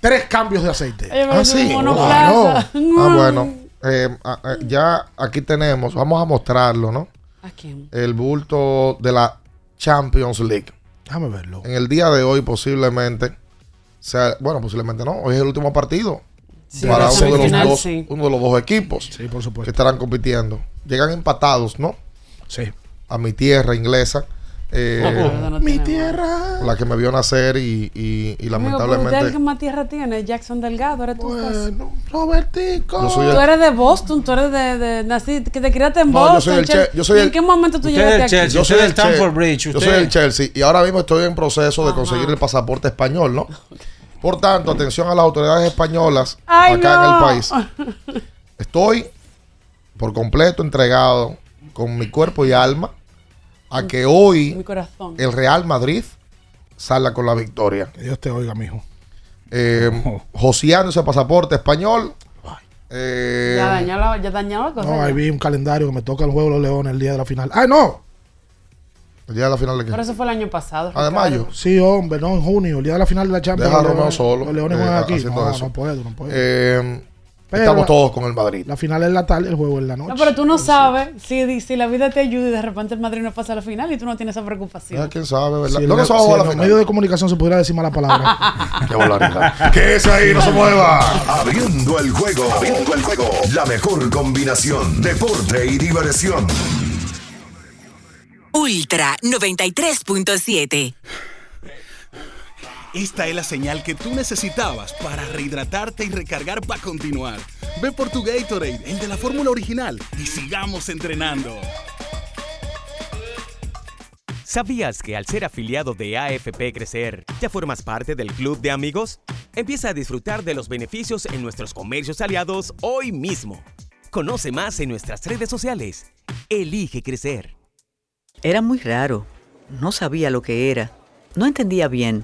tres cambios de aceite. Ah, sí. monoplaza. Ah, bueno. eh, ah, ah, ya aquí tenemos, vamos a mostrarlo, ¿no? ¿A quién? El bulto de la Champions League. Déjame verlo. En el día de hoy posiblemente sea, bueno, posiblemente no, hoy es el último partido Sí, para uno de, los dos, sí. uno de los dos equipos Sí, por supuesto. que estarán compitiendo. Llegan empatados, ¿no? Sí. A mi tierra inglesa. Eh, no Mi tierra. la que me vio nacer y, y- y lamentablemente que más tierra tiene, Jackson Delgado, eres tú. pues. Bueno, Robertico. yo soy Tú eres de Boston, tú eres de, de nací, que te criaste en No, Boston. yo soy el Che- Che- yo soy ¿Y ¿En el- qué momento tú llegaste aquí? Chelsea. yo soy del el Stamford Che- Bridge, Yo soy el Chelsea y ahora mismo estoy en proceso de conseguir el pasaporte español, ¿no? Por tanto, atención a las autoridades españolas Ay, acá en el país. [LAUGHS] Estoy por completo entregado con mi cuerpo y alma a que hoy Mi corazón. el Real Madrid salga con la victoria. Que Dios te oiga, mijo. Eh, joseando ese pasaporte español. Eh, Ya dañó la, ya dañó la cosa. No, ahí vi un calendario que me toca el juego de los Leones el día de la final. ¡Ay, no! el día de la final de qué? Pero eso fue el año pasado. Ah, de mayo. Sí, hombre, no, en junio, el día de la final de la Champions. Deja a los Romeo Leones- solo. Los Leones eh, juegan aquí. No, eso. no puedo, no puedo. Eh, Pero estamos la- todos con el Madrid. La final es la tarde, el juego es la noche. No, pero tú no sabes si, si la vida te ayuda y de repente el Madrid no pasa a la final y tú no tienes esa preocupación. Ah, ¿Quién sabe, verdad? Si ¿Dónde en se va a jugar la los final? medios de comunicación se pudiera decir mala palabra. [LAUGHS] Qué que ese ahí no se mueva. Abriendo el juego. Abriendo el juego. La mejor combinación. Deporte y diversión. Ultra 93.7. Esta es la señal que tú necesitabas para rehidratarte y recargar para continuar. Ve por tu Gatorade, el de la fórmula original, y sigamos entrenando. ¿Sabías que al ser afiliado de AFP Crecer, ya formas parte del club de amigos? Empieza a disfrutar de los beneficios en nuestros comercios aliados hoy mismo. Conoce más en nuestras redes sociales. Elige crecer. Era muy raro. No sabía lo que era. No entendía bien.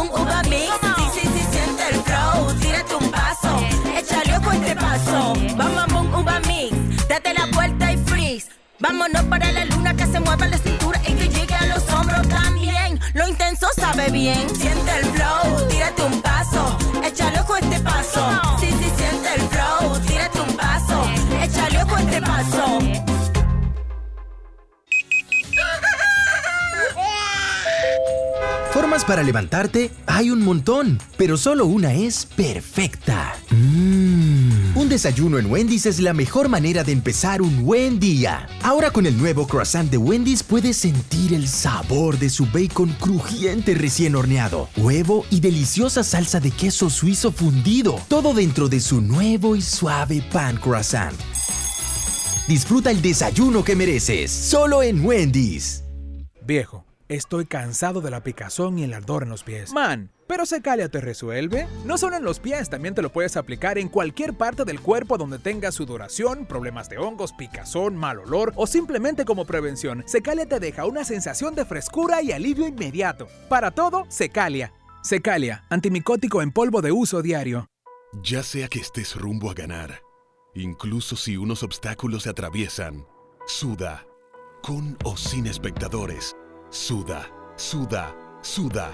Vámonos para la luna que se mueva la cintura y que llegue a los hombros también. Lo intenso sabe bien. Siente el flow. Tírate un paso. Échale ojo este paso. Sí, sí, siente el flow. Tírate un paso. Échale ojo este paso. Formas para levantarte hay un montón, pero solo una es perfecta. Mm. Un desayuno en Wendy's es la mejor manera de empezar un buen día. Ahora con el nuevo croissant de Wendy's puedes sentir el sabor de su bacon crujiente recién horneado, huevo y deliciosa salsa de queso suizo fundido, todo dentro de su nuevo y suave pan croissant. Disfruta el desayuno que mereces, solo en Wendy's. Viejo, estoy cansado de la picazón y el ardor en los pies. Man, pero Secalia te resuelve. No solo en los pies, también te lo puedes aplicar en cualquier parte del cuerpo donde tengas sudoración, problemas de hongos, picazón, mal olor o simplemente como prevención. Secalia te deja una sensación de frescura y alivio inmediato. Para todo, Secalia. Secalia, antimicótico en polvo de uso diario. Ya sea que estés rumbo a ganar, incluso si unos obstáculos se atraviesan, suda, con o sin espectadores, suda, suda, suda,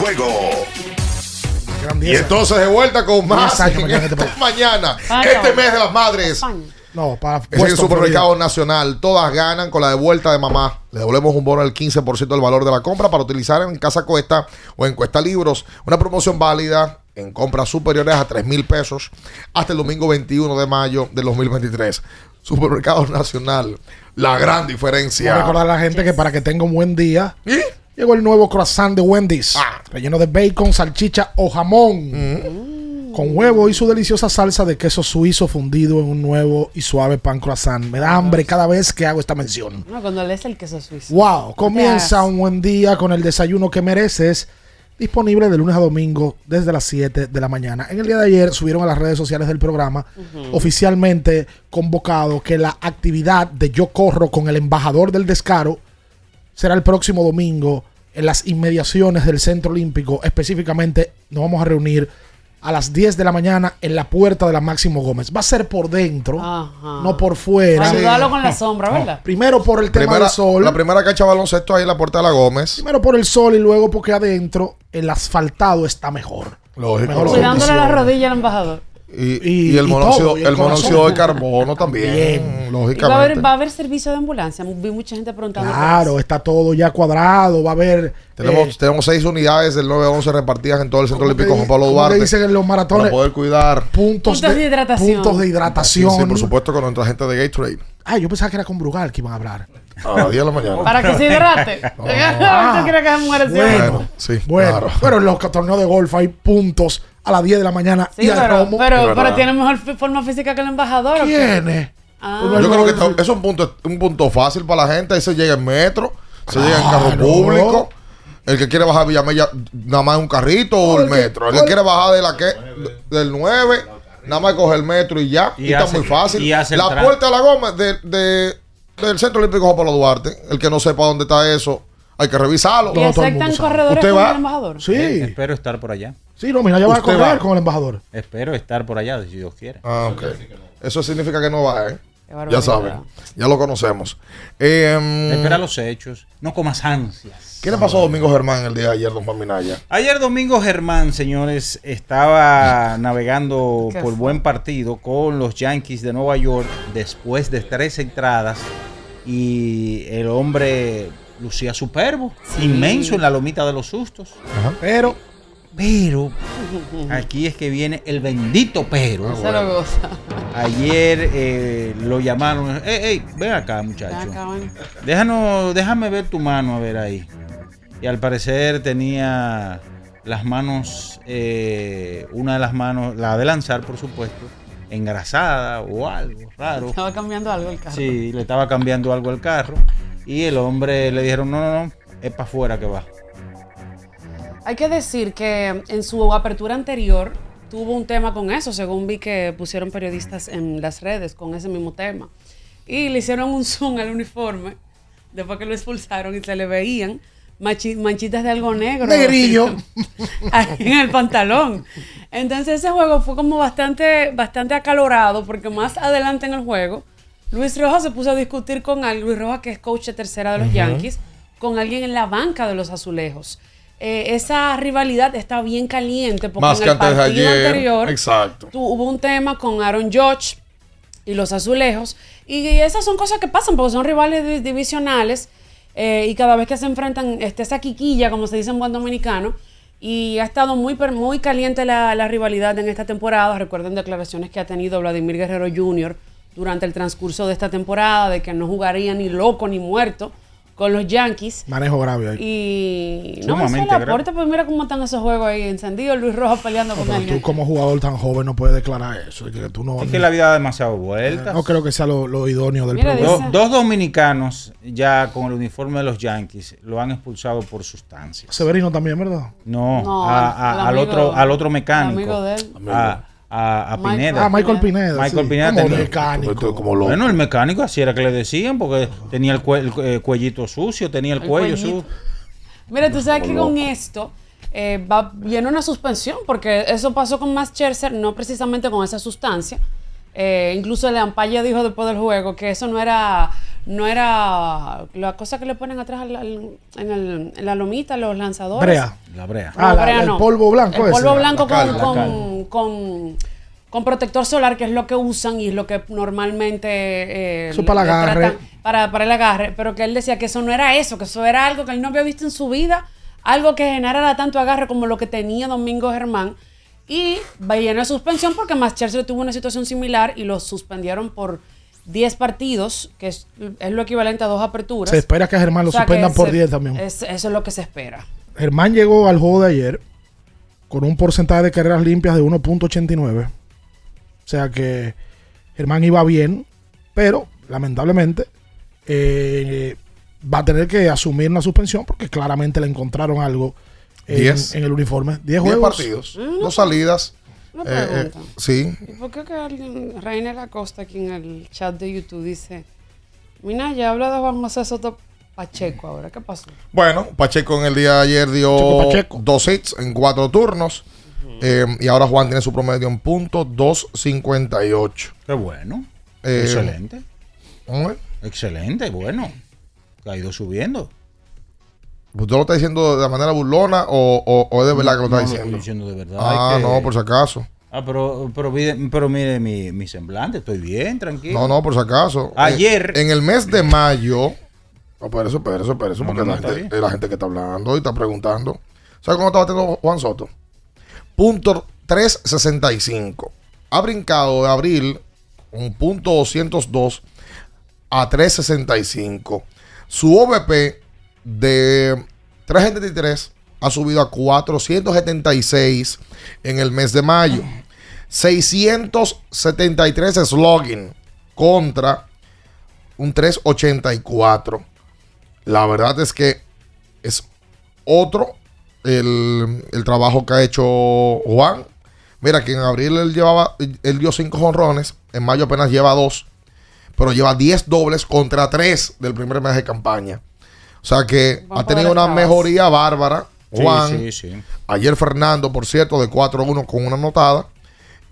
Juego. Y entonces de vuelta con más en esta mañana, [LAUGHS] este mes de las madres. No, para Es en el supermercado Florida. nacional. Todas ganan con la devuelta de mamá. Le devolvemos un bono del 15% del valor de la compra para utilizar en Casa Cuesta o en Cuesta Libros. Una promoción válida en compras superiores a 3 mil pesos hasta el domingo 21 de mayo del 2023. Supermercado Nacional. La gran diferencia. Quiero recordar a la gente que para que tenga un buen día, llegó el nuevo croissant de Wendy's. Ah. Relleno de bacon, salchicha o jamón. Mm. Con huevo y su deliciosa salsa de queso suizo fundido en un nuevo y suave pan croissant. Me da hambre cada vez que hago esta mención. No, cuando lees el queso suizo. Wow, comienza un buen día con el desayuno que mereces. Disponible de lunes a domingo desde las 7 de la mañana. En el día de ayer subieron a las redes sociales del programa oficialmente convocado que la actividad de Yo Corro con el embajador del descaro será el próximo domingo en las inmediaciones del Centro Olímpico. Específicamente nos vamos a reunir a las 10 de la mañana en la puerta de la Máximo Gómez. Va a ser por dentro, no por fuera. Ayudarlo con la sombra, ¿verdad? Primero por el tema Primera- del sol. La primera cancha de baloncesto ahí en la puerta de la Gómez. Primero por el sol y luego porque adentro el asfaltado está mejor. Lógico. Mejor Cuidándole la condiciones. rodilla al embajador. Y, y el y monóxido, todo, y el el monóxido corazón. de carbono también. Y va a, Lógicamente. haber, va a haber servicio de ambulancia. Vi mucha gente preguntando. Claro, está todo ya cuadrado, va a haber... Tenemos, eh, tenemos seis unidades del 911 repartidas en todo el Centro ¿cómo Olímpico que Juan Pablo que Duarte. dicen en los maratones? Para poder cuidar. puntos, Puntos de hidratación. Puntos de hidratación. Sí, sí, por supuesto, con nuestra gente de Gatorade. Ah, yo pensaba que era con Brugal que iban a hablar. A las 10 de la mañana. [LAUGHS] Para que se hidrate. [LAUGHS] ¿Tú quieres [LAUGHS] que se muera ese hombre? Bueno, sí, bueno, claro. pero en los torneos de golf hay puntos a las 10 de la mañana Sí, y al pero, romo. pero, pero tiene mejor forma física que el embajador. ¿o qué? ¿Quién es? Ah. Yo creo que está- es un punto, un punto fácil para la gente. Ahí se llega en metro, se llega en carro público. El que quiere bajar a Villamella, nada más un carrito o el el que- metro. El que quiere bajar de la que, del 9, nada más coge el metro y ya. Y Y, está hace- muy fácil. y hace La puerta de la goma de, de- del Centro Olímpico Juan Pablo Duarte. El que no sepa dónde está eso, hay que revisarlo. ¿Y aceptan corredores Usted con va. el embajador? Sí. Eh, espero estar por allá. Sí, no, mira, ya va a correr va. con el embajador. Espero estar por allá, si Dios quiere. Ah, ok. Eso significa que no va, ¿eh? Ya saben, ya lo conocemos. Eh, mm, Espera los hechos, no comas ansias. ¿Qué le pasó a Domingo Germán el día de ayer, don Juan Minaya? Ayer Domingo Germán, señores, estaba navegando ¿Qué por fue? buen partido con los Yankees de Nueva York después de tres entradas y el hombre lucía superbo, inmenso en la lomita de los sustos. Pero, pero, aquí es que viene el bendito pero. Se lo goza. Ayer eh, lo llamaron, ey, ey, ven acá muchacho. Ven acá, ven. Déjanos, déjame ver tu mano, a ver ahí. Y al parecer tenía las manos, eh, una de las manos, la de lanzar, por supuesto, engrasada o algo raro. Estaba cambiando algo el carro. Sí, le estaba cambiando algo al carro. Y el hombre le dijeron, no, no, no, es para afuera que va. Hay que decir que en su apertura anterior tuvo un tema con eso, según vi que pusieron periodistas en las redes con ese mismo tema. Y le hicieron un zoom al uniforme después que lo expulsaron y se le veían manchitas de algo negro. Negrillo. [LAUGHS] ahí en el pantalón. Entonces ese juego fue como bastante, bastante acalorado porque más adelante en el juego Luis Rojas se puso a discutir con alguien, Luis Rojas que es coach de tercera de los. Yankees, con alguien en la banca de los azulejos. Eh, esa rivalidad está bien caliente porque Más en que el partido ayer. anterior Exacto. tu- hubo un tema con Aaron Judge y los azulejos. Y esas son cosas que pasan porque son rivales di- divisionales. eh, y cada vez que se enfrentan, este, esa quiquilla, como se dice en buen dominicano. Y ha estado muy, muy caliente la, la rivalidad en esta temporada. Recuerden declaraciones que ha tenido Vladimir Guerrero Jr. durante el transcurso de esta temporada, de que no jugaría ni loco ni muerto con los Yankees. Manejo grave ahí. Y no, eso grave. puerta, pues mira cómo están esos juegos ahí encendidos. Luis Rojas peleando con alguien. tú como jugador tan joven no puedes declarar eso. Es que tú no, Es que la vida da demasiado vueltas. no creo que sea lo, lo idóneo del Mira. Do- dos dominicanos ya con el uniforme de los Yankees lo han expulsado por sustancias. Severino también, ¿verdad? No, No, a- a- el al amigo- otro al otro mecánico. amigo de él. A, a- a Michael- Pineda. Ah, Michael Pineda, Michael sí. Pineda Como tenía- mecánico. Bueno, el mecánico así era que le decían porque tenía el, cue- el eh, cuellito sucio, tenía el, El cuello sucio. Mira, tú sabes Como que con esto eh, va, viene una suspensión, porque eso pasó con Max Scherzer, no precisamente con esa sustancia. Eh, incluso el Ampaya dijo después del juego que eso no era, no era la cosa que le ponen atrás al- al- en, el- en la lomita, los lanzadores. Brea. La brea. Ah, la- brea el no. polvo blanco El ese. polvo blanco La cal, con, la con, cal. con- con protector solar, que es lo que usan y es lo que normalmente... eh, Eso para el agarre. para, para el agarre, pero que él decía que eso no era eso, que eso era algo que él no había visto en su vida, algo que generara tanto agarre como lo que tenía Domingo Germán. Y viene a suspensión porque Mascherzer tuvo una situación similar y lo suspendieron por 10 partidos, que es, es lo equivalente a dos aperturas. Se espera que a Germán lo O sea, suspendan por se- 10 también. es- eso es lo que se espera. Germán llegó al juego de ayer con un porcentaje de carreras limpias de 1.89. O sea que Germán iba bien, pero lamentablemente eh, va a tener que asumir una suspensión porque claramente le encontraron algo en, Diez. en el uniforme. 10 10 juegos. partidos, dos salidas. Una Eh, eh, pregunta. sí, ¿Y por qué que alguien, Rainer Acosta, aquí en el chat de YouTube, dice: Mira, ya habla de Juan José Soto Pacheco ahora? ¿Qué pasó? Bueno, Pacheco en el día de ayer dio Pacheco, Pacheco. dos hits en cuatro turnos. Eh, y ahora Juan tiene su promedio en punto 2.58. Qué bueno. Eh, Excelente. ¿cómo es? Excelente, bueno. Ha ido subiendo. ¿Usted lo está diciendo de manera burlona o, o- o es de verdad que lo está No, lo diciendo? estoy diciendo de verdad. Ah, que- no, por si acaso. Ah, pero, pero, mire, pero mire mi, mi semblante, estoy bien, tranquilo. No, no, por si acaso. Ayer- En, en el mes de mayo. No, pero eso, pero eso, pero eso, No, porque no, no, la, gente, es la gente que está hablando y está preguntando. ¿Sabes cómo está batiendo Juan Soto? Punto 365. Ha brincado de abril un punto 202 a 365. Su OVP de 373 ha subido a 476 en el mes de mayo. 673 slogging contra un 384. La verdad es que es otro el, el trabajo que ha hecho Juan. Mira que en abril él llevaba, él dio 5 jonrones, en mayo apenas lleva 2, pero lleva 10 dobles contra 3 del primer mes de campaña. O sea que ha tenido una mejoría bárbara. Juan, sí, sí. ayer Fernando, por cierto, de 4-1 con una anotada,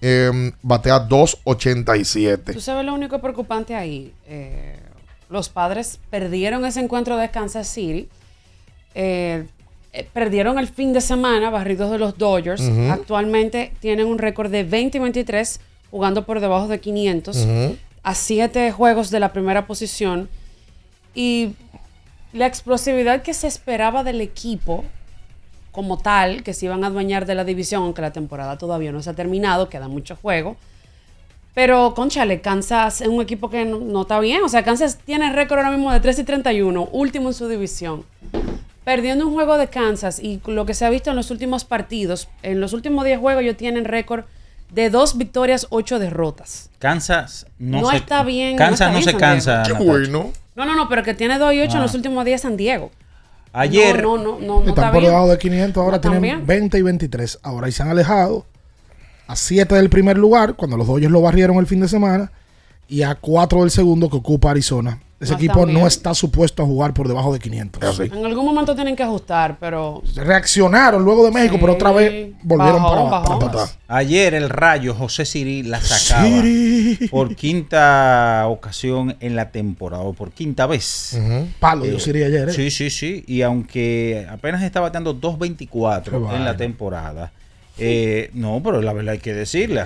eh, batea 2.87. Tú sabes lo único preocupante ahí. Eh, los padres perdieron ese encuentro de Kansas City. Eh, eh, perdieron el fin de semana, barridos de los Dodgers. Actualmente tienen un récord de 20 y 23, jugando por debajo de 500, Ujú. a 7 juegos de la primera posición. Y la explosividad que se esperaba del equipo como tal, que se iban a adueñar de la división, aunque la temporada todavía no se ha terminado, queda mucho juego. Pero, conchale, Kansas es un equipo que no, no está bien. O sea, Kansas tiene récord ahora mismo de 3 y 31, último en su división. Perdiendo un juego de Kansas y lo que se ha visto en los últimos partidos, en los últimos 10 juegos ellos tienen récord de 2 victorias, 8 derrotas. Kansas no, No se, está bien, no Kansas está no, bien se San cansa. Qué bueno. No, no, no, pero que tiene 2 y 8 en Ah. los últimos días San Diego. Ayer- No, no, no, no, no Están está por debajo de 500, ahora tienen bien. 20 y 23. Ahora y se han alejado a 7 del primer lugar, cuando los Dodgers lo barrieron el fin de semana, y a 4 del segundo que ocupa Arizona. Ese equipo no está supuesto a jugar por debajo de 500. En algún momento tienen que ajustar, pero Reaccionaron luego de México, pero otra vez volvieron Bajó, para, bajó. para atrás. Ayer el Rayo José Siri la sacaba Siri. por quinta ocasión en la temporada, o por quinta vez. Palo dio Siri ayer, ¿eh? Sí, sí, sí. Y aunque apenas está bateando Qué 2.24 en la temporada. Eh, no, pero la verdad hay que decirle.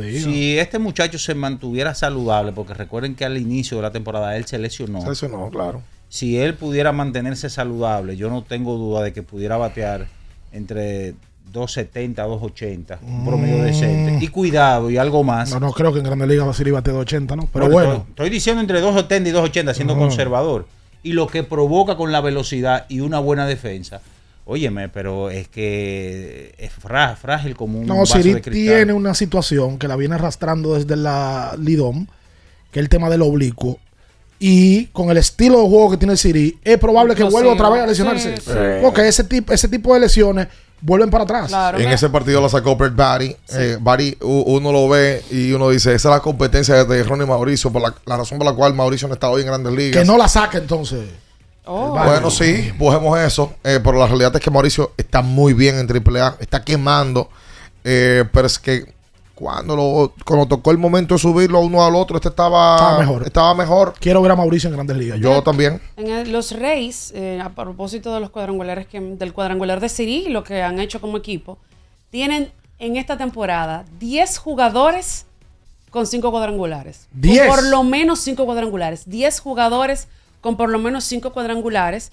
diga. Si este muchacho se mantuviera saludable, porque recuerden que al inicio de la temporada él se lesionó. Se lesionó, claro. Si él pudiera mantenerse saludable, yo no tengo duda de que pudiera batear entre 270 a 280, un promedio Mm. decente. Y cuidado, y algo más. No, no creo que en Grandes Ligas Siri bate de 80, ¿no? Pero bueno. Estoy, estoy diciendo entre 270 y 280, siendo Mm. conservador. Y lo que provoca con la velocidad y una buena defensa. Óyeme, pero es que es frá- frágil como un No, vaso Siri de cristal. tiene una situación que la viene arrastrando desde la Lidom, que es el tema del oblicuo. Y con el estilo de juego que tiene Siri, es probable que vuelva otra vez a lesionarse. Sí, sí. Porque ese tipo, ese tipo de lesiones vuelven para atrás. en ese partido lo sacó Brett Barry. Eh, Barry, uno lo ve y uno dice, esa es la competencia de Ronnie Mauricio, por la, la razón por la cual Mauricio no está hoy en Grandes Ligas. Que no la saque entonces. Bueno, sí, busquemos eso. eh, pero la realidad es que Mauricio está muy bien en AAA, está quemando. eh, pero es que cuando, lo, cuando tocó el momento de subirlo uno al otro, este estaba, Estaba mejor. Estaba mejor. Quiero ver a Mauricio en Grandes Ligas. Yo también. En el- los Reyes, eh, a propósito de los cuadrangulares que, del cuadrangular de Siri lo que han hecho como equipo, tienen en esta temporada 10 jugadores con 5 cuadrangulares. Con 10. Por lo menos 5 cuadrangulares. 10 jugadores con por lo menos 5 cuadrangulares.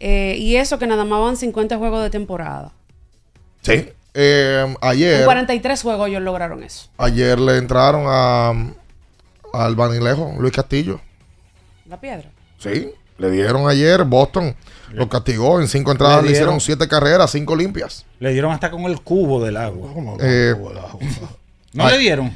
eh, y eso que nada más van 50 juegos de temporada. Sí. Eh, En ayer, 43 juegos ellos lograron eso. ayer le entraron a al Banilejo, Luis Castillo. La piedra. Sí, le dieron ayer, Boston lo castigó en cinco entradas, Le le, hicieron siete carreras, cinco limpias. Le dieron hasta con el cubo del agua. Eh, ¿No ay, le dieron?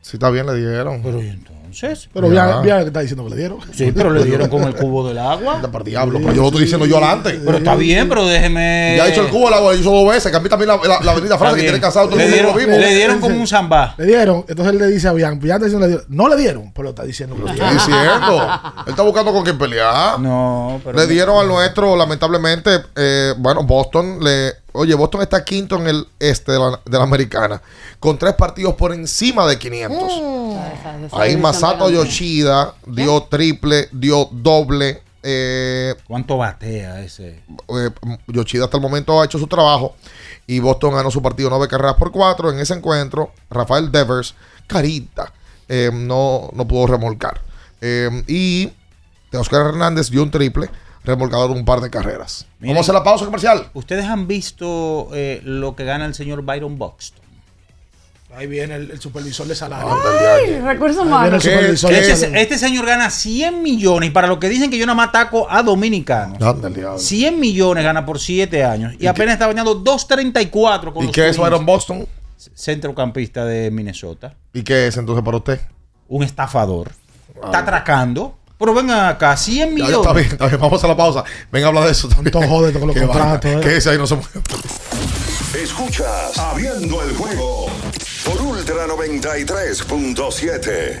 Sí, está bien, le dieron. Pero ¿y entonces? Pero Ya. bien, bien que está diciendo que le dieron. Sí, pero le dieron con el cubo del agua. Anda por diablo, pero yo lo estoy diciendo yo adelante. Pero está bien, pero déjeme. Ya ha dicho el cubo, la hizo dos veces, mí también la, la, la avenida Francia, que tiene casado, todo Le el mundo lo dieron- mismo. le dieron como un zambá. Le dieron. Entonces él le dice a Bian. Bian está diciendo, le dieron. no le dieron, pero está diciendo que le Estoy diciendo. Él está buscando con quién pelear. No, pero. Le dieron al nuestro, lamentablemente, eh, bueno, Boston le... Oye, Boston está quinto en el este de la, de la americana, con tres partidos por encima de 500. Ahí Masato Yoshida dio triple, dio doble. Eh, ¿Cuánto batea ese? eh, Yoshida hasta el momento ha hecho su trabajo y Boston ganó su partido nueve carreras por cuatro. En ese encuentro, Rafael Devers, carita, eh, no, no pudo remolcar. Eh, y Oscar Hernández dio un triple, remolcador un par de carreras. Miren, Vamos a hacer la pausa comercial. ¿Ustedes han visto eh, lo que gana el señor Byron Buxton? Ahí viene el, el supervisor de salario. Ay, recursos humanos. Este, este señor gana 100 millones. Y para los que dicen que yo nada más ataco a dominicanos, Anda el diablo. 100 millones gana por 7 años. Y, apenas está bañando 2.34 con ¿Y los qué es. Byron Boston? Centrocampista de Minnesota. ¿Y qué es entonces para usted? Un estafador. Está atracando. Pero venga acá, 100 Ya, ya, millones. está bien, está bien, vamos a la pausa. Venga a hablar de eso también. Todo jode con los Qué vaina. contratos, eh. ¿Qué es ahí? No se mueve. Escuchas Abriendo el juego por Ultra 93.7.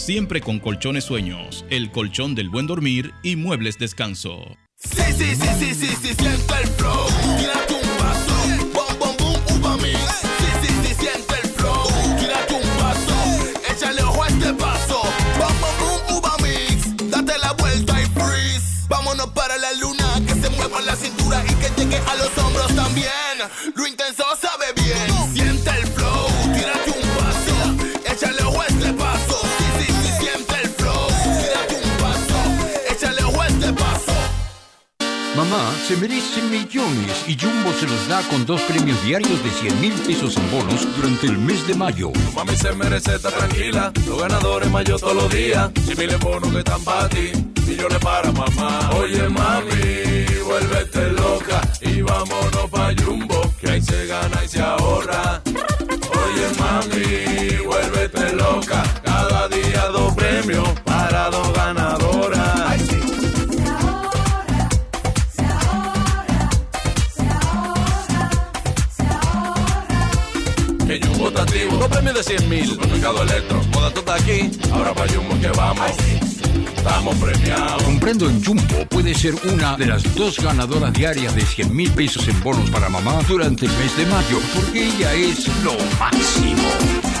siempre con colchones sueños, el colchón del buen dormir y muebles descanso. Sí, sí, sí, sí, sí, sí, siente el flow. Tírate un paso. Bom, bom, boom, uva mix. Sí, sí, sí, siente el flow. Tírate un paso. Échale ojo a este paso. Bom, bom, boom, uva mix. Date la vuelta y freeze. Vámonos para la luna. Que se mueva la cintura y que llegue a los hombros también. Lo intenso sabe Mamá se merece millones y Jumbo se los da con dos premios diarios de 100 mil pesos en bonos durante el mes de mayo. Mami se merece estar tranquila, los ganadores mayo todos los días. Si miles bonos que están para ti, millones para mamá. Oye mami, vuélvete loca y vámonos pa' Jumbo, que ahí se gana y se ahorra. Oye mami, vuélvete loca, cada día dos premios premios de 100 mil. Supermercado Electro, moda toda aquí. Ahora pa' Jumbo que vamos. Estamos premiados. Comprando en Jumbo puede ser una de las dos ganadoras diarias de 100 mil pesos en bonos para mamá durante el mes de mayo, porque ella es lo máximo.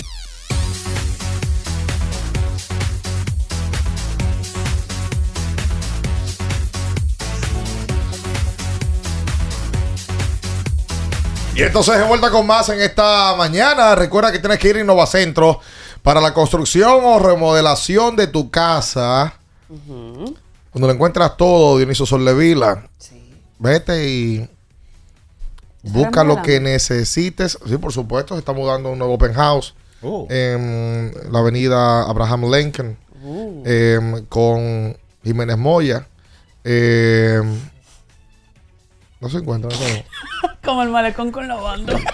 Y entonces de vuelta con más en esta mañana. Recuerda que tienes que ir a Innovacentro para la construcción o remodelación de tu casa. Cuando lo encuentras todo, Dionisio Sollevila, vete y busca lo que necesites. Sí, por supuesto, se está mudando a un nuevo penthouse Oh. en la avenida Abraham Lincoln Uh. em, con Jiménez Moya. Em, no se encuentra. ¿no? [LAUGHS] Como el malecón con la banda. [LAUGHS]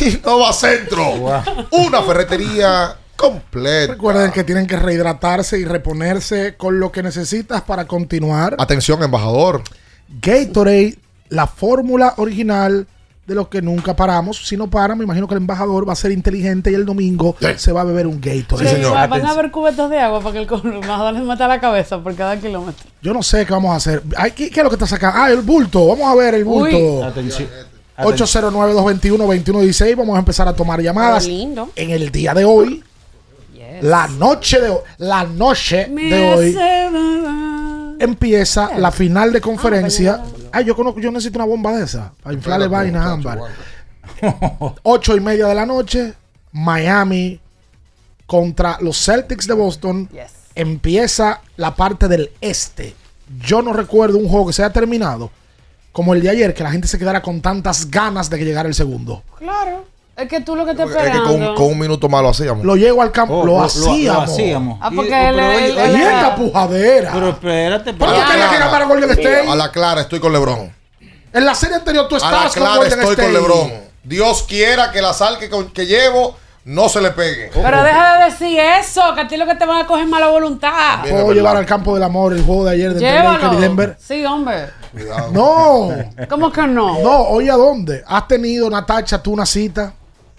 Innova Centro. Una ferretería completa. Recuerden que tienen que rehidratarse y reponerse con lo que necesitas para continuar. Atención, embajador. Gatorade, la fórmula original de los que nunca paramos. Si no para, me imagino que el embajador va a ser inteligente y el domingo se va a beber un Gatorade. Sí, va- van a haber cubetas de agua para que el colmado les mata la cabeza por cada kilómetro. Yo no sé qué vamos a hacer. Ay, ¿qué, qué es lo que está sacando? Ah, el bulto. Vamos a ver el bulto. Uy. Atención. 809-221-2116. Vamos a empezar a tomar llamadas. Qué lindo. En el día de hoy. La noche de hoy. La noche de hoy. Empieza la final de conferencia. Ay, yo conozco, yo necesito una bomba de esa. Para inflarle muchacho, ámbar. Ocho y media de la noche. Miami contra los Celtics de Boston. Empieza la parte del este. Yo no recuerdo un juego que se haya terminado como el de ayer, que la gente se quedara con tantas ganas de que llegara el segundo. Claro. Es que tú lo que estás Es que esperando. con, con un minuto más lo hacíamos. Lo llego al campo, Oh, lo, lo- lo- lo hacíamos. hacíamos. Ah, porque Y- él- pero él- él- Y esta pujadera. Pero espérate, ¿Por qué querías que ganara Golden State? A la clara estoy con LeBron. En la serie anterior tú A la estabas con clara Golden estoy State. con LeBron. Dios quiera que la sal que, que llevo no se le pegue. Pero deja de decir eso, que a ti lo que te van a coger mala voluntad. Bien, Puedo llevar al campo del amor el juego de ayer de Llévalo. y Denver. Sí, hombre. Cuidado. No, ¿Cómo que no? no, oye, ¿a dónde? ¿Has tenido, Natacha, tú una cita?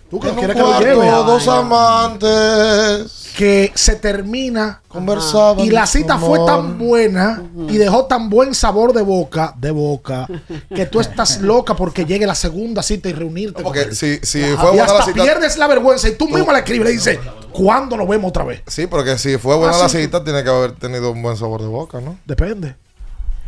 ¿Tú que no quieres que lo lleve? dos amantes Que se termina conversaban. y la cita fue tan buena y dejó tan buen sabor de boca, de boca, que tú estás [LAUGHS] loca porque llegue la segunda cita y reunirte con Porque él. si, si fue buena la hasta cita. pierdes la vergüenza y tú mismo le escribes y le dices, ¿cuándo nos vemos otra vez? Sí, porque si fue buena Ah, la sí. cita, tiene que haber tenido un buen sabor de boca, ¿no? Depende.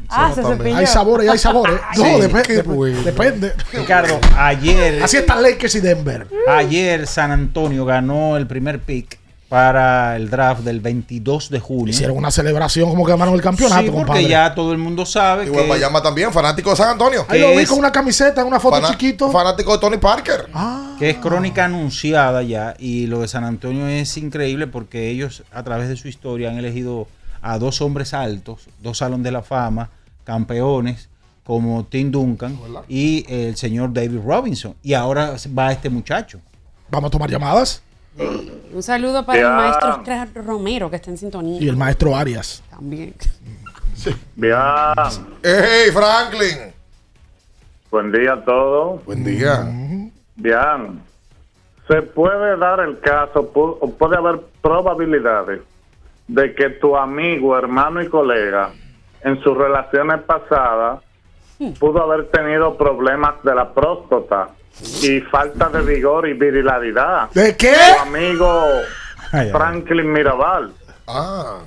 Ah, se cepilló. Hay sabores y hay sabores. [LAUGHS] No, Sí. Qué bueno. depende. Ricardo, ayer, Así están Lakers y Denver. ayer San Antonio ganó el primer pick para el draft del 22 de junio. Hicieron una celebración como que ganaron el campeonato, Sí, porque compadre. ya todo el mundo sabe Y que Bayama también, fanático de San Antonio. Ahí lo vi es- con una camiseta, una foto Fana- chiquito. Fanático de Tony Parker. que es crónica anunciada ya y lo de San Antonio es increíble porque ellos a través de su historia han elegido a dos hombres altos, dos salón de la fama, campeones como Tim Duncan y el señor David Robinson y ahora va este muchacho. Vamos a tomar llamadas. Un saludo para el maestro Oscar Romero, que está en sintonía. Y el maestro Arias. También. Bien. Hey, Franklin. Buen día a todos. Buen día. Bien. Se puede dar el caso, o puede haber probabilidades de que tu amigo, hermano y colega, en sus relaciones pasadas, pudo haber tenido problemas de la próstata y falta de vigor y virilidad. ¿De qué? Su amigo. Franklin Mirabal. Ah,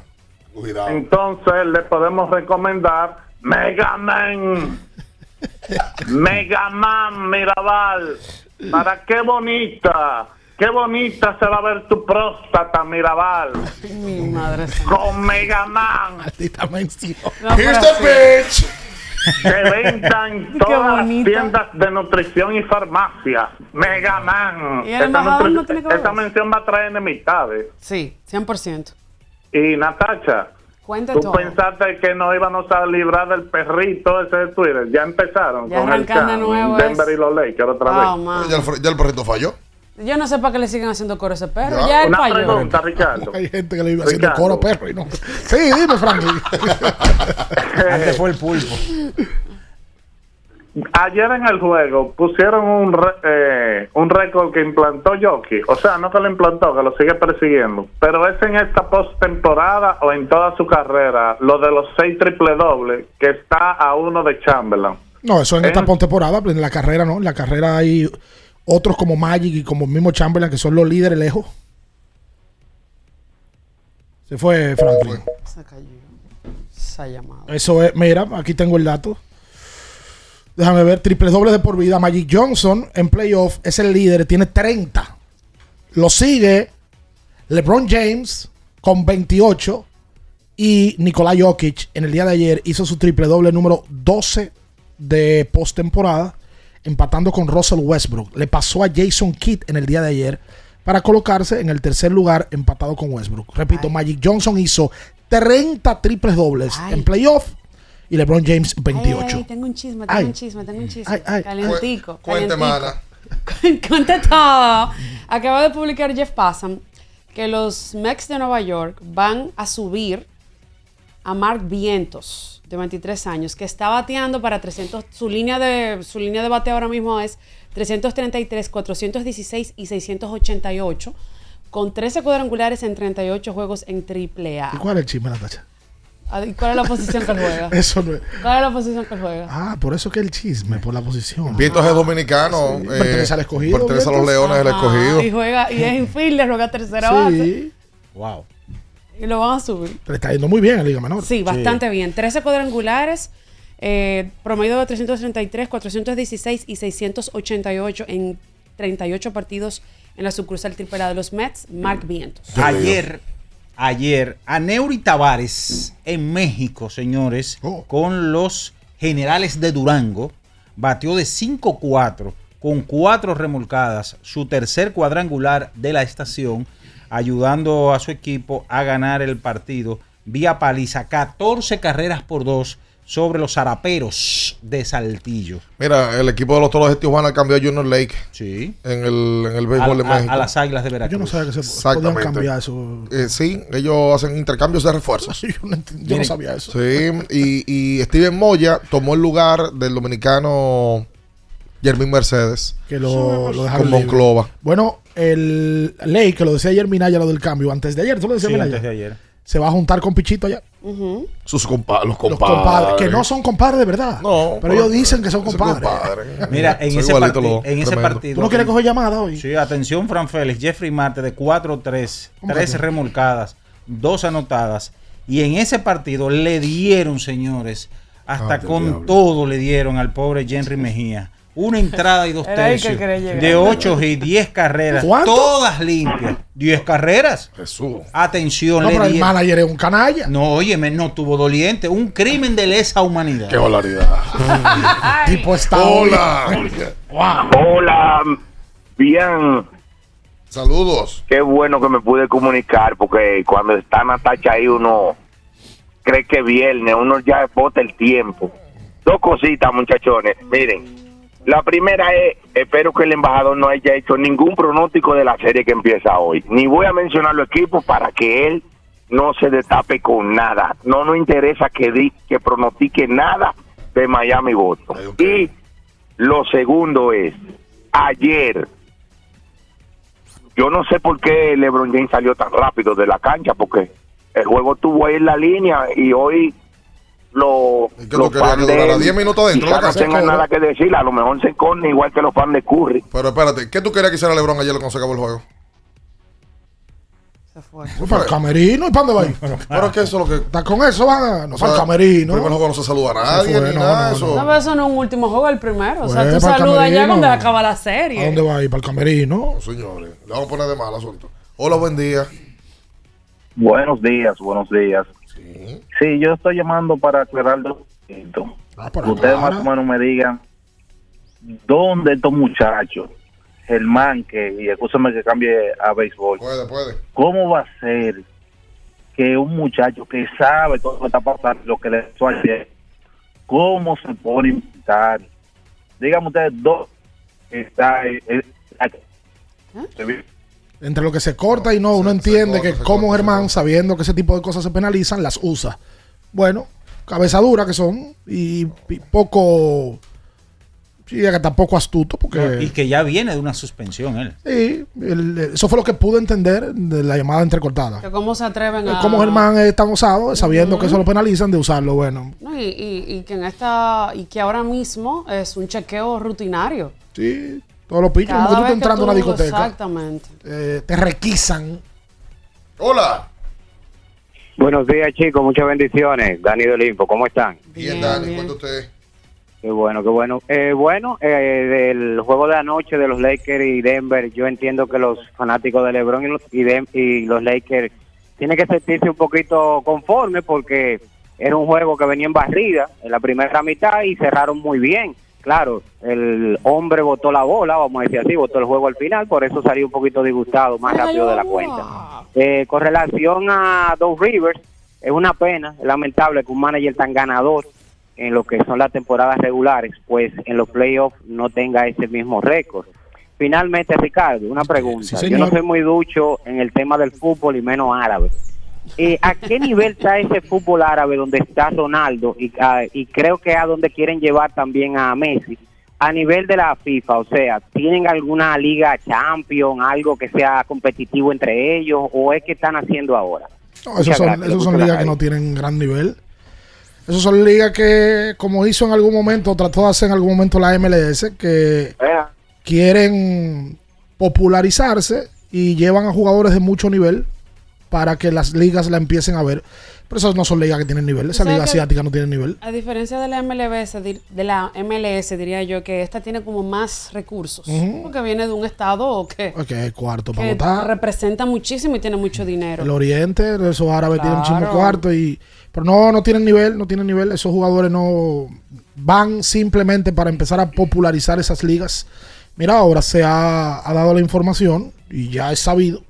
cuidado. Entonces le podemos recomendar Mega Man. [LAUGHS] Mega Man Mirabal. Para qué bonita. Qué bonita se va a ver tu próstata, Mirabal. Mi madre. Con Mega Man. Maldita mención. No, Here's the venta en [LAUGHS] Qué todas las tiendas de nutrición y farmacia. Mega Man. ¿Y el embajador no tiene que ver esta mención va a traer enemistades. Sí, 100%. Y Natacha, Cuente tú todo. pensaste que no íbamos a librar del perrito ese de Twitter. Ya empezaron Ya con el arrancan de can, nuevo Denver y los Lakers otra Wow, vez. el, ya el perrito falló. Yo no sé para qué le siguen haciendo coro a ese perro. Ya, Ya, el una pregunta, Ricardo. Hay gente que le iba haciendo Ricardo. coro perro y no. Sí, dime, Franklin. [LAUGHS] Antes fue el pulpo. Ayer en el juego pusieron un re- eh, un récord que implantó Yoki. O sea, no que lo implantó, que lo sigue persiguiendo. Pero es en esta postemporada o en toda su carrera, lo de los seis triple dobles, que está a uno de Chamberlain. No, eso en esta En- postemporada, pero en la carrera no. En la carrera hay otros como Magic y como el mismo Chamberlain que son los líderes lejos. Se fue Franklin. Se cayó. Esa llamada. Eso es, mira, aquí tengo el dato. Déjame ver, triple doble de por vida. Magic Johnson en playoff es el líder, tiene 30. Lo sigue LeBron James con 28. Y Nikolai Jokic en el día de ayer hizo su triple doble número 12 de postemporada, empatando con Russell Westbrook. Le pasó a Jason Kidd en el día de ayer para colocarse en el tercer lugar, empatado con Westbrook. Repito, Magic Johnson hizo 30 triples dobles en playoff y LeBron James 28. Ay, ay, tengo un chisme, tengo Ay. un chisme, tengo un chisme. Ay, ay. Calientico. Cuente, mana. [LAUGHS] Cuente todo. Acaba de publicar Jeff Passam que los Mets de Nueva York van a subir a Mark Vientos, de 23 años, que está bateando para 300. Su línea de, su línea de bateo ahora mismo es 333, 416 y 688, con 13 cuadrangulares en 38 juegos en AAA. ¿Y cuál es el chisme, Natacha? Ah, ¿Y cuál es la posición que él juega? [LAUGHS] Eso no es. ¿Cuál es la posición que él juega? Ah, por eso que el chisme, por la posición. Vientos es dominicano. Sí. eh, Pertenece al escogido, Pertenece a los. Leones del Ajá, escogido. Y juega, y es infielder, juega tercera base. Sí. Wow. Y lo van a subir. Le está yendo muy bien en Liga Menor. Sí, bastante bien. 13 cuadrangulares, eh, promedio de 333, 416 y 688 en 38 partidos en la sucursal triple A de los Mets, Mark Vientos. Ayer, ayer, a Neuri Tavares en México, señores, con los generales de Durango, batió de 5-4 con cuatro remolcadas, su tercer cuadrangular de la estación, ayudando a su equipo a ganar el partido vía paliza, 14 carreras por dos sobre los zaraperos de Saltillo. Mira, el equipo de los Toros de Tijuana cambió a Junior Lake. Sí. En el, en el béisbol de A- México. a las Águilas de Veracruz. Yo no sabía que se podían cambiar eso. Eh, sí, ellos hacen intercambios de refuerzos. [LAUGHS] yo no, no sabía eso. Sí, y, y Steven Moya tomó el lugar del dominicano Jermín Mercedes. Que lo, lo dejaron con libre. Monclova. Bueno, el ley que lo decía ayer Minaya, lo del cambio, antes de ayer, ¿tú lo decías Sí, Minaya? antes de ayer. Se va a juntar con Pichito allá. Sus compa los Los compadres. compadres, que no son compadres de verdad. No, pero ellos dicen que son compadres. Mira, en Son ese, en ese partido. ¿Tú no quieres coger llamada hoy? Sí, atención, Fran Félix, Jeffrey Marte de 4-3, ¿Cómo 3 que no? remolcadas, 2 anotadas. Y en ese partido le dieron, señores, hasta Ah, con diablo. todo le dieron al pobre Henry Mejía. Una entrada y dos Era ahí que tercios. De 8 y 10 carreras. ¿Cuánto? Todas limpias. 10 carreras. Jesús. Atención, No, pero el manager es un canalla. No, óyeme, no tuvo doliente. Un crimen de lesa humanidad. Qué barbaridad. [LAUGHS] tipo está Hola. Hola, bien. Saludos. Qué bueno que me pude comunicar porque cuando está Natacha ahí uno cree que viernes, uno ya bota el tiempo. Dos cositas, muchachones. Miren, la primera es, espero que el embajador no haya hecho ningún pronóstico de la serie que empieza hoy. Ni voy a mencionar los equipos para que él no se destape con nada. No nos interesa que, di, que pronostique nada de Miami Boston. Y lo segundo es, ayer, yo no sé por qué LeBron James salió tan rápido de la cancha, porque el juego estuvo ahí en la línea y hoy los, tú los fans que de durara él 10 minutos dentro de la casa? no tengan nada que decir, a lo mejor se corne igual que los fans de Curry. Pero espérate, ¿qué tú querías que hiciera LeBron ayer cuando se acabó el juego? Fue para el camerino y para dónde va a ir. Pero es que eso es lo que. Está con eso van a. No O para el camerino. Primer juego no se saluda a nadie Se fue, ni no, nada. no, eso. No, pero eso no es un último juego, el primero. O sea, Pues, tú el saludas ya cuando acaba la ¿A serie. dónde va a ir? Para el camerino. Señores, le vamos a poner de mal asunto. Hola, buen día. Buenos días, buenos días. Sí, yo estoy llamando para aclarar dos puntos. Ustedes más o menos me digan dónde estos muchachos, Germán, que, y escúchame que cambie a béisbol, Puede, puede. ¿cómo va a ser que un muchacho que sabe todo lo que está pasando, lo que le pasó ayer, cómo se pone a inventar? Díganme ustedes dos está eh, eh, Entre lo que se corta y no, uno entiende que como Germán, sabiendo que ese tipo de cosas se penalizan, las usa. Bueno, cabeza dura que son y, y poco. Sí, que tampoco astuto, porque. Y que ya viene de una suspensión él. Sí, el- eso fue lo que pude entender de la llamada entrecortada. Que ¿Cómo se atreven a...? Como Germán es tan osado, sabiendo que eso lo penalizan, de usarlo. Bueno, No, y, y- y que en esta... Y que ahora mismo es un chequeo rutinario. sí, todos los pichos, Cada como tú estás entrando a una discoteca, Exactamente. eh, te requisan. Hola. Buenos días, chicos. Muchas bendiciones. Dani del Info, ¿cómo están? Bien, Dani, cuenta usted. Qué bueno, qué bueno. Eh, bueno, eh, del juego de anoche de los Lakers y Denver, yo entiendo que los fanáticos de LeBron y los, y Dem- y los Lakers tienen que sentirse un poquito conformes porque era un juego que venía en barrida en la primera mitad y cerraron muy bien. Claro, el hombre botó la bola, vamos a decir así, botó el juego al final, por eso salió un poquito disgustado más rápido de la cuenta. Eh, con relación a Doug Rivers, es una pena, es lamentable que un manager tan ganador en lo que son las temporadas regulares, pues en los playoffs no tenga ese mismo récord. Finalmente, Ricardo, una pregunta. Sí, Yo no soy muy ducho en el tema del fútbol y menos árabe. Eh, ¿A qué nivel está ese fútbol árabe donde está Ronaldo y, ah, y creo que a donde quieren llevar también a Messi? A nivel de la FIFA, o sea, ¿tienen alguna liga champion, algo que sea competitivo entre ellos o es que están haciendo ahora? No, esos son, gracias, esos ligas que no tienen gran nivel. Esos son ligas que, como hizo en algún momento, trató de hacer en algún momento la MLS, que quieren popularizarse y llevan a jugadores de mucho nivel para que las ligas la empiecen a ver. Pero esas no son ligas que tienen nivel. Esa ¿Sabes liga asiática no tiene nivel. A diferencia de la dir- de la MLS, diría yo que esta tiene como más recursos. Porque viene de un estado que, Ok, cuarto para que votar. representa muchísimo y tiene mucho dinero. El Oriente, esos árabes tienen un cuarto y pero no no tienen nivel, no tienen nivel, esos jugadores no van simplemente para empezar a popularizar esas ligas. Mira, ahora se ha, ha dado la información y ya es sabido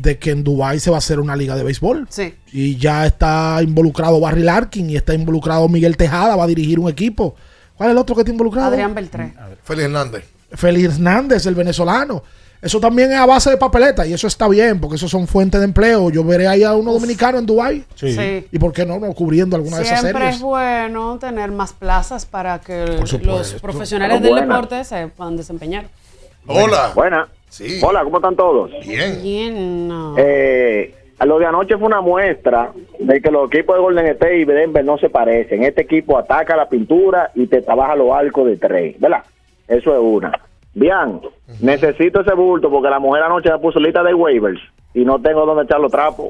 de que en Dubai se va a hacer una liga de béisbol. Sí. Y ya está involucrado Barry Larkin y está involucrado Miguel Tejada, va a dirigir un equipo. ¿Cuál es el otro que está involucrado? Adrián Beltré. Félix Hernández. Félix Hernández, el venezolano. Eso también es a base de papeleta y eso está bien porque eso son fuentes de empleo. Yo veré ahí a uno dominicano en Dubai. Sí. Sí. ¿Y por qué no, no cubriendo alguna de esas Siempre series? es bueno tener más plazas para que los profesionales del buena. deporte se puedan desempeñar. Hola. Buena. Sí. Hola, ¿cómo están todos? Bien. Bien, no. Eh, a lo de anoche fue una muestra de que los equipos de Golden State y Denver no se parecen. Este equipo ataca la pintura y te trabaja los arcos de tres, ¿verdad? Eso es una. Bien, necesito ese bulto porque la mujer anoche me puso lista de waivers y no tengo dónde echar los trapos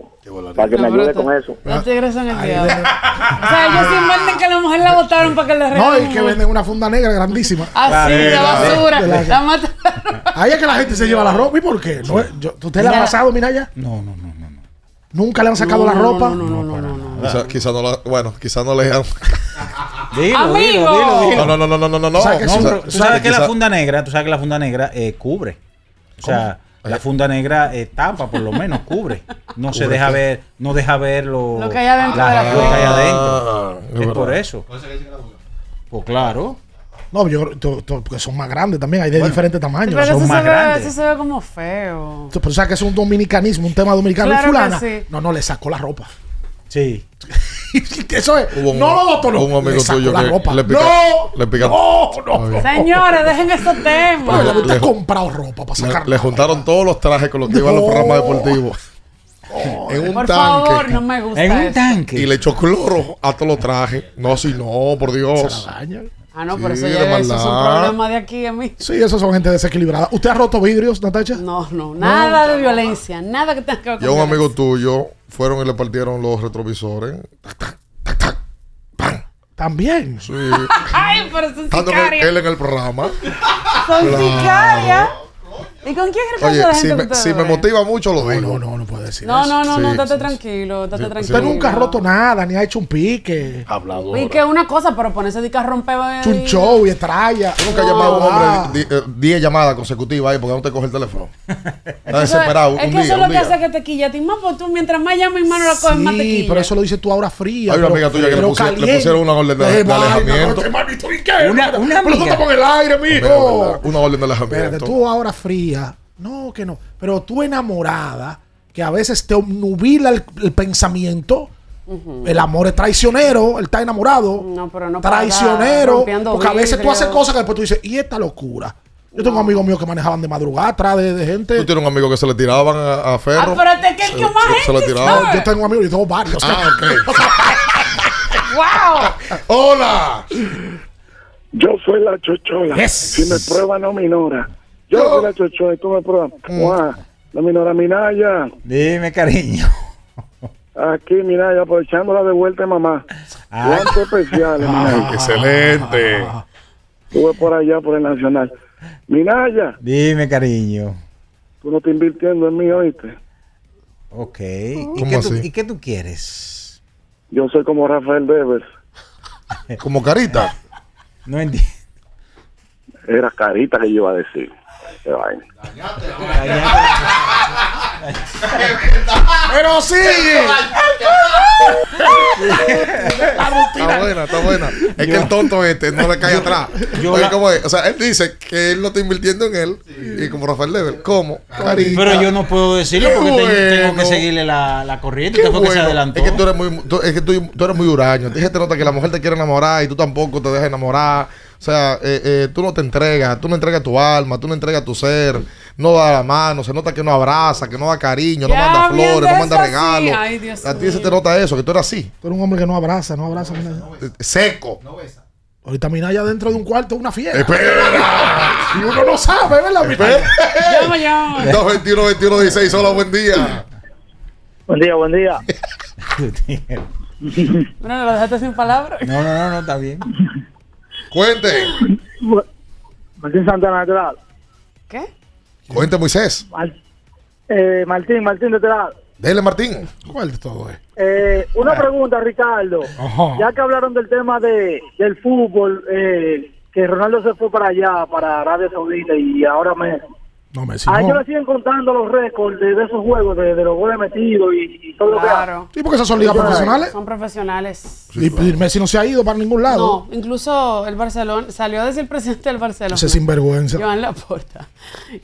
para que me No, ayude con eso. Los tigres son el diablo. O sea, ellos se inventan que la mujer la votaron para que le No, regalen. y que venden una funda negra grandísima. Así, de basura. La- La mata- Ahí es que la gente se lleva la ropa. ¿Y por qué? No, yo- ¿Usted le ha pasado, mira ya? No, no, no. Nunca le han sacado No, la no, ropa. no, no, no, no, no. Quizá, quizá no la- bueno, quizás no le. [LAUGHS] Dilo, Amigo. dilo, dilo, dilo. No, no, no, no, no, no, no. Que tú sabes que la funda negra, tú sabes que la funda negra eh, cubre. O sea, la funda negra eh, tapa, por lo menos, cubre. No se ¿Cubre deja qué? ver, no deja ver lo, Lo que hay adentro de la lo que hay adentro. es es por eso. Pues claro. No, yo creo to- to- porque son más grandes también, hay de diferentes tamaños. Pero eso son se, más ve, grandes. eso se ve como feo. Pero o sea que es un dominicanismo, un tema dominicano. Claro y fulana, que sí. no, no, le sacó la ropa. Sí. [LAUGHS] Eso es. Hubo un- no lo botó, no. un amigo le tuyo la que ropa. le pica- no, le pica- no, no, no. Señores, dejen esos temas. Pero Le- usted ha le- comprado ropa para Le, sacar. le juntaron todos los trajes con los que iban los No. programas deportivos. en un Por tanque. favor, no me gusta En un eso. tanque. Y le echó cloro a todos los trajes. No, si no, por Dios. Ah, no, pero Sí, eso, de ya, eso es un problema de aquí a mí. Sí, esos son gente desequilibrada. ¿Usted ha roto vidrios, Natacha? No, no, nada de violencia, nada que tenga que ver con un violencia. amigo tuyo fueron y le partieron los retrovisores. También. Sí. [LAUGHS] Ay, pero son sicarias. él en el programa. Son Claro. sicarias. ¿Y con quién es Oye, la si gente me, si me motiva mucho, lo digo. No, no, no puede decir No, no, no, Sí, no, estate sí. tranquilo, estate Sí, tranquilo. Usted nunca ha roto nada, ni ha hecho un pique. Hablador. Y que una cosa, pero ponerse de que eh, Hecho un show y estrella. Nunca has llamado a un hombre di- eh, 10 llamadas consecutivas ahí porque no te coge el teléfono. Está desesperado. Es un que día, eso es lo que hace que te quilla a ti. Más, pues tú, mientras más llamas, más no la coges, más te Sí, pero eso lo dices tú ahora fría. Hay una amiga tuya que le pusieron una orden de- Eh, de vaina, alejamiento. no. Una- una Pero tú amiga. estás en el aire, mijo. Una orden de Espérate, alejamiento. tú ahora fría. No, que no. Pero tú enamorada, que a veces te obnubila el, el pensamiento. El amor es traicionero, él está enamorado. No, pero no traicionero. Porque a veces tú haces cosas que después tú dices, ¿y esta locura? Yo tengo amigos míos que manejaban de madrugada atrás de, de gente. Tú tienes un amigo que se le tiraban a, a Ferro. Ah, pero te que el que más se gente tiraban. Yo tengo amigos y tengo varios. Ah, ok. [LAUGHS] ¡Wow! Hola. Yo soy la chochola. Yes. Si me prueba, no minora. Yo soy la chochola y tú me pruebas. Guau, La minora Minaya. Dime, cariño. Aquí, Minaya, aprovechándola de vuelta mamá. Ah. Cuánto especial, Minaya. Excelente. Estuve por allá, por el Nacional. Minaya, Dime, cariño. tú no estás invirtiendo en mí, ¿oíste? Ok. ¿Y ¿Cómo qué, tú, así? ¿Y qué tú quieres? Yo soy como Rafael Devers. Como carita. [LAUGHS] No entiendo. Era carita que yo iba a decir. Qué vaina. Pero sigue. Está buena, está buena. Es que el tonto este no le cae atrás. yo Oye, la- ¿cómo es? O sea, él dice que él no está invirtiendo en él. Y como Rafael Level, ¿cómo? Carita. Pero yo no puedo decirlo porque te- tengo que seguirle la, la corriente. Qué Usted fue que se adelantó. Es que tú eres muy, tú, es que tú, tú eres muy huraño. Dije, te nota que la mujer te quiere enamorar y tú tampoco te dejas enamorar. O sea, eh, eh, tú no te entregas, tú no entregas tu alma, tú no entregas tu ser, no da la mano, se nota que no abraza, que no da cariño, no Ya, manda flores, no manda regalos. Ay, Dios A ti se te nota eso, que tú eres así, Tú eres un hombre que no abraza, no abraza. eh, seco. Ahorita Minaya dentro de un cuarto una fiesta. Espera. Y uno no sabe, ¿verdad? Minaya? Llama, llama. 221 21 16 hola, buen día. Buen día, buen día. [LAUGHS] Bueno, lo dejaste sin palabras. No, no, no, no, está bien. [LAUGHS] Cuente. Martín Santana, de este lado. ¿Qué? Cuente, Moisés. Mar- eh, Martín, Martín, de este lado. Dele, Martín. ¿Cuál de todo es? Eh, una pregunta, Ricardo. Ajá. Ya que hablaron del tema de del fútbol, eh, que Ronaldo se fue para allá, para Arabia Saudita, y ahora me... No, me A ellos le siguen contando los récords de, de esos juegos, de, de los goles metidos y, y todo lo que Claro. Sí, porque esas son ligas profesionales. Son profesionales. Y y Messi no se ha ido para ningún lado. No, incluso el Barcelona, salió a decir el presidente del Barcelona. Ese sinvergüenza. Joan Laporta,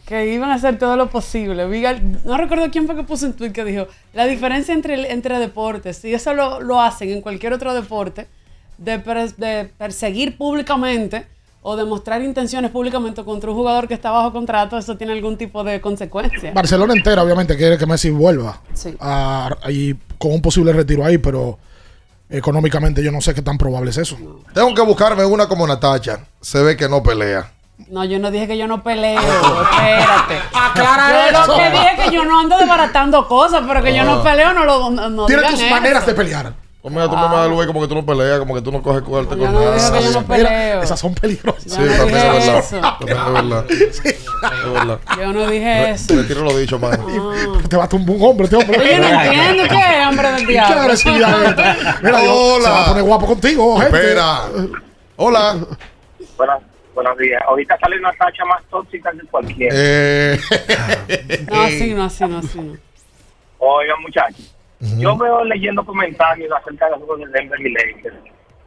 que iban a hacer todo lo posible. Vi al- no recuerdo quién fue que puso un tweet que dijo, la diferencia entre, entre deportes, y eso lo, lo hacen en cualquier otro deporte, de perseguir públicamente o demostrar intenciones públicamente contra un jugador que está bajo contrato, eso tiene algún tipo de consecuencia. Barcelona entera, obviamente, quiere que Messi vuelva. Sí. a- y con un posible retiro ahí, pero económicamente yo no sé qué tan probable es eso. Tengo que buscarme una como Natacha. Se ve que no pelea. No, yo no dije que yo no peleo, espérate. Aclara yo eso. lo que dije es que yo no ando desbaratando cosas, pero que yo Ah. no peleo, no lo no, no Tienes digan tus eso. maneras de pelear. Pues mira, tú me vas a como que tú no peleas, como que tú no coges cuarto con nada. Esas son peligrosas. Sí, también es verdad. eso. También es verdad. [LAUGHS] Es verdad. Yo no dije eso. Retiro lo dicho, man. Te va a tumbar un hombre, este hombre. Yo no entiendo qué es, hombre del ¿Qué diablo. agresividad es esta? Mira, Hola. se va a poner guapo contigo, gente. Espera. Hola. Buenos, buenos días. Ahorita sale una tacha más tóxica que cualquiera. Eh, [LAUGHS] No, así no, así no, así no. Oigan, muchachos. Yo veo leyendo comentarios acerca del juego de Denver y Lakers.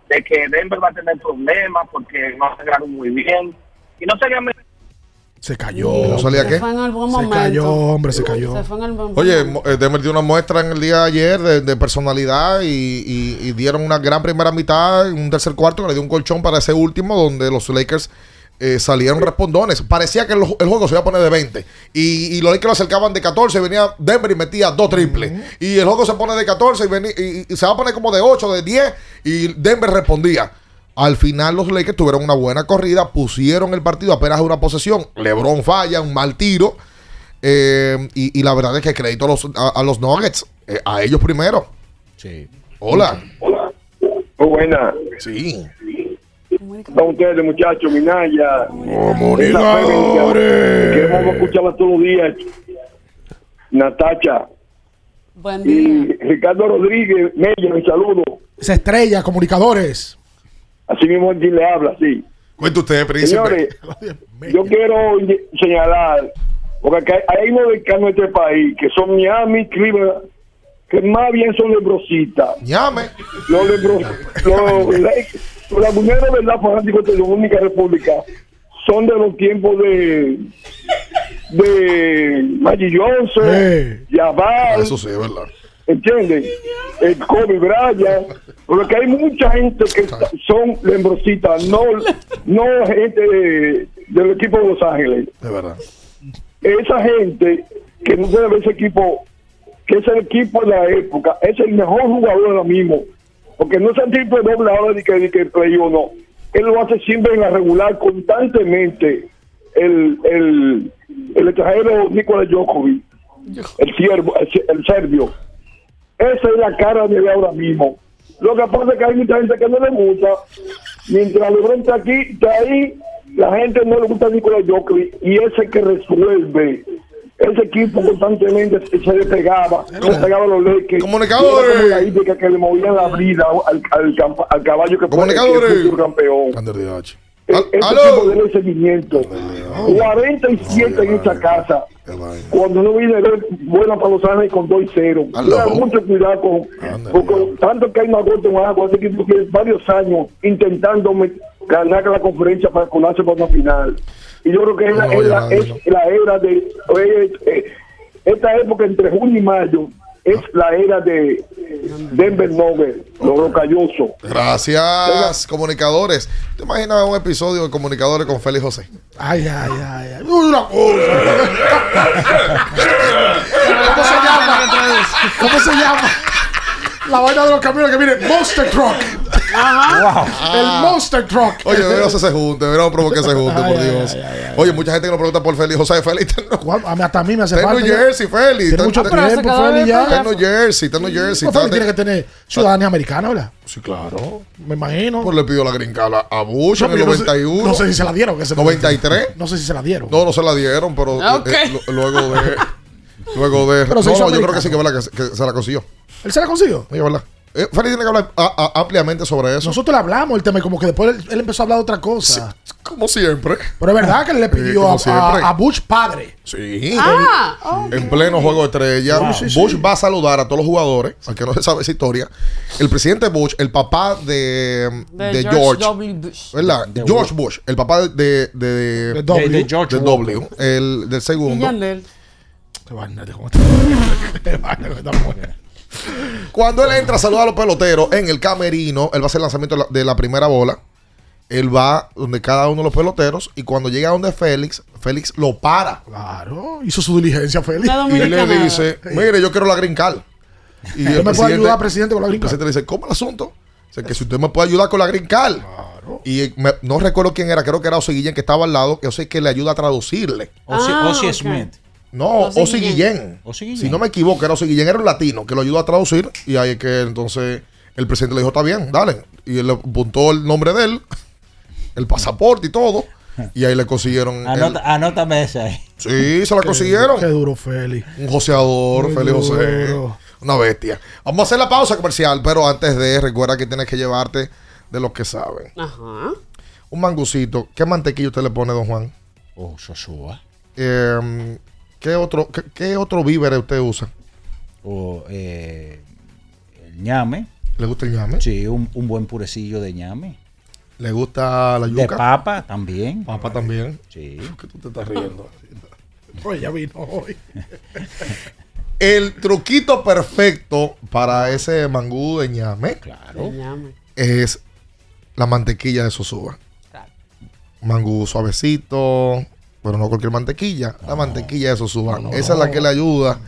De que Denver va a tener problemas porque no se graduó muy bien. Y no sería Se cayó. ¿No salía Se qué? fue en algún Se cayó, hombre, se cayó. Se fue en algún Oye, eh, Denver dio una muestra en el día de ayer de, de personalidad y, y- y dieron una gran primera mitad, un tercer cuarto que le dio un colchón para ese último donde los Lakers eh, salieron respondones. Parecía que el, el juego se iba a poner de 20. Y, y los Lakers lo acercaban de 14. Venía Denver y metía dos triples. Y el juego se pone de 14 y, venía- y- y se va a poner como de 8, de 10. Y Denver respondía. Al final los Lakers tuvieron una buena corrida, pusieron el partido apenas una posesión. LeBron falla, un mal tiro. eh, y, y la verdad es que crédito a los, a, a los Nuggets, eh, a ellos primero. Sí. Hola. Muy buena. Sí. Están ustedes, muchachos, Minaya. Comunicadores. Queremos escucharla todos los días. Natacha. Buen Y Ricardo Rodríguez, Mella, un saludo. Esa estrella, comunicadores. Así mismo quien le habla, sí. Cuente usted, príncipe. Señores, [LAUGHS] yo quiero señalar, porque acá hay unos decanos de este país que son Miami, Cleveland, que más bien son lebrositas. Llame. Los lebros, los, los laguneros, ¿verdad? Fanáticos de la única república son de los tiempos de de Maggie Johnson, Ah, Jabal, Eso sí, verdad. ¿entienden? El Kobe Bryant, porque hay mucha gente que está- son lembrositas, no, no gente de- del equipo de Los Ángeles. Es verdad. Esa gente que no debe ver ese equipo, que es el equipo de la época, es el mejor jugador ahora mismo, porque no es el tipo de doble ahora de que, de que play uno. Él lo hace siempre en la regular, constantemente. El, el, el extranjero Nikola Djokovic, el, siervo, el, el serbio. Esa es la cara de él ahora mismo. Lo que pasa es que hay mucha gente que no le gusta. Mientras LeBron está aquí, está ahí, la gente no le gusta a Nicolás Jokovic y ese que resuelve. Ese equipo constantemente se, le pegaba, se le pegaba los Lakers. Comunicadores. La hípica que le movían la brida al, al, al caballo que fue el campeón. E- aló. tipo de seguimiento. 47 en esa casa. Cuando no viene ver buena para los Ángeles con 2 y 0. Aló. mucho cuidado con, con- tanto que hay una gota en agua. Ese equipo tiene varios años intentando ganar la conferencia para colarse para una final. Y yo creo que es, la, No, es ya la- nada, es la era de. eh, eh, esta época entre junio y mayo es la era de Denver Nuggets, los rocallosos. Gracias, comunicadores. ¿Te imaginas un episodio de comunicadores con Félix José? Ay, ay, ay. ay. Uy, Una cosa. ¿Cómo se llama? ¿Cómo se llama? La vaina de los camiones que viene Monster Truck. Ajá. El Monster Truck. Oye, deberíamos que se junte, deberíamos provocar que se junte, por ay, Dios. ay, ay, Oye, mucha gente que nos pregunta por Félix José. Félix, [LAUGHS] Hasta a mí me hace falta. New. Jersey, Félix. Tiene mucho tiempo, Félix, ya. Está en New Jersey, está en New Jersey. Félix tiene que tener ciudadanía americana, ¿verdad? Sí, claro. Me imagino. Pues le pidió la green card a- Bush en el pero yo no sé- 91. No sé si se la dieron. que se- 93. No sé si se la dieron. No, no se la dieron, pero Ah, ok. eh, lo- luego de. Luego de. No, yo creo que sí, que, es verdad, que, se- la consiguió. ¿Él se la consiguió? Sí, es verdad. Eh, Félix tiene que hablar a- a- ampliamente sobre eso. Nosotros le hablamos el tema y como que después él, él empezó a hablar de otra cosa. Como siempre. Pero es verdad que él le [LAUGHS] pidió a, a, a Bush padre. Sí. Ah, En pleno juego de estrella, Wow. Sí, sí, Bush sí. va a saludar a todos los jugadores, aunque no se sabe esa historia. El presidente Bush, el papá de, De de George George, W. Bush. ¿verdad? De George Bush, el papá de, de, de, De W. George. W, el del Y segundo. Yandel. Qué vaina de cómo [LAUGHS] Cuando él entra a saludar a los peloteros en el camerino, él va a hacer el lanzamiento de la, de la primera bola. Él va donde cada uno de los peloteros y cuando llega donde Félix, Félix lo para. Claro, hizo su diligencia, Félix. Y le dominicana. dice, mire, yo quiero la green card. [LAUGHS] Y ¿Usted me puede ayudar, presidente, con la el green card? presidente le dice, ¿cómo el asunto? Dice que si usted me puede ayudar con la green card. Y me- no recuerdo quién era, creo que era Ozzy Guillén que estaba al lado, que sé que le ayuda a traducirle. Ozzy, Ah, Ozzy ok. Smith. No, Ozzy Ozzy Guillén. Guillén. Ozzy Guillén. Si no me equivoco, era Ozzy Guillén, era un latino que lo ayudó a traducir. Y ahí es que entonces el presidente le dijo, está bien, dale. Y él le apuntó el nombre de él, el pasaporte y todo. Y ahí le consiguieron. el- Anota, anótame esa ahí. Sí, se la consiguieron. Qué duro, Félix. Un joseador, Félix José. Una bestia. Vamos a hacer la pausa comercial, pero antes de, recuerda que tienes que llevarte de los que saben. Ajá. Un mangucito. ¿Qué mantequilla usted le pone, don Juan? Oh, Joshua. Eh, ¿qué, otro, qué, qué otro víveres usted usa? O eh, el ñame. ¿Le gusta el ñame? Sí, un, un buen purecillo de ñame. ¿Le gusta la De yuca? papa también. Papa también. Sí. ¿Qué tú te estás riendo? [LAUGHS] Oye, ya vino hoy. [LAUGHS] El truquito perfecto para ese mangú de ñame Claro. Ñame. es la mantequilla de Sosúa. mangú suavecito, pero no cualquier mantequilla. La mantequilla de Sosúa. Esa es la que le ayuda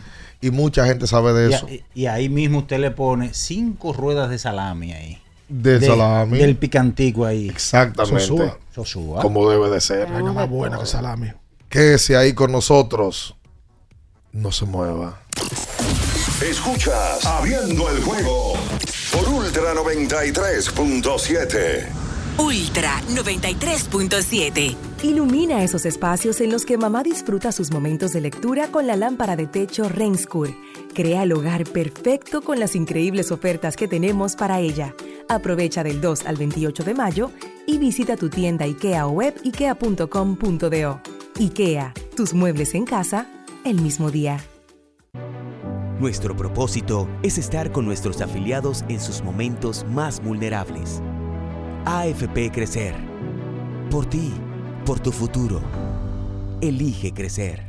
y mucha gente sabe de Y, eso. a- y ahí mismo usted le pone cinco ruedas de salami ahí. De salami. Del picantico ahí. Exactamente. Sosúa. Sosúa. Como debe de ser. Vaina más buena que salami. Quédese ahí con nosotros. No se mueva. Escuchas Abriendo el juego por Ultra 93.7. Ultra 93.7. Ilumina esos espacios en los que mamá disfruta sus momentos de lectura con la lámpara de techo Renskur. Crea el hogar perfecto con las increíbles ofertas que tenemos para ella. Aprovecha del 2 al 28 de mayo y visita tu tienda IKEA o web ikea.com.do. IKEA, tus muebles en casa el mismo día. Nuestro propósito es estar con nuestros afiliados en sus momentos más vulnerables. AFP Crecer. Por ti, por tu futuro. Elige crecer.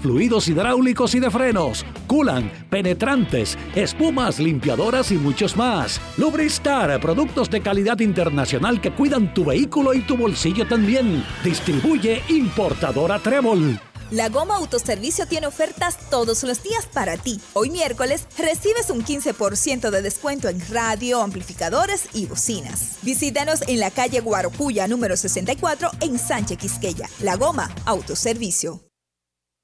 fluidos hidráulicos y de frenos, culan, penetrantes, espumas, limpiadoras y muchos más. Lubristar, productos de calidad internacional que cuidan tu vehículo y tu bolsillo también. Distribuye importadora Trébol. La Goma Autoservicio tiene ofertas todos los días para ti. Hoy miércoles recibes un 15% de descuento en radio, amplificadores y bocinas. Visítanos en la calle Guarocuya número 64 en Sánchez Quisqueya. La Goma Autoservicio.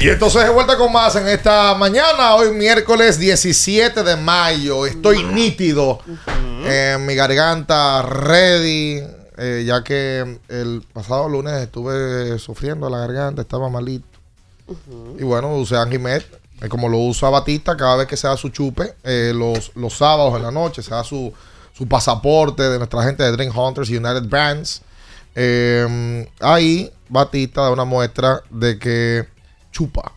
Y entonces de vuelta con más en esta mañana, hoy miércoles 17 de mayo. Estoy nítido en mi garganta, ready, eh, ya que el pasado lunes estuve sufriendo la garganta, estaba malito. Y bueno, usé Angimet, eh, como lo usa Batista, cada vez que se da su chupe, eh, los, los sábados en la noche, se da su, su pasaporte de nuestra gente de Dream Hunters United Brands. Eh, ahí Batista da una muestra de que chupa.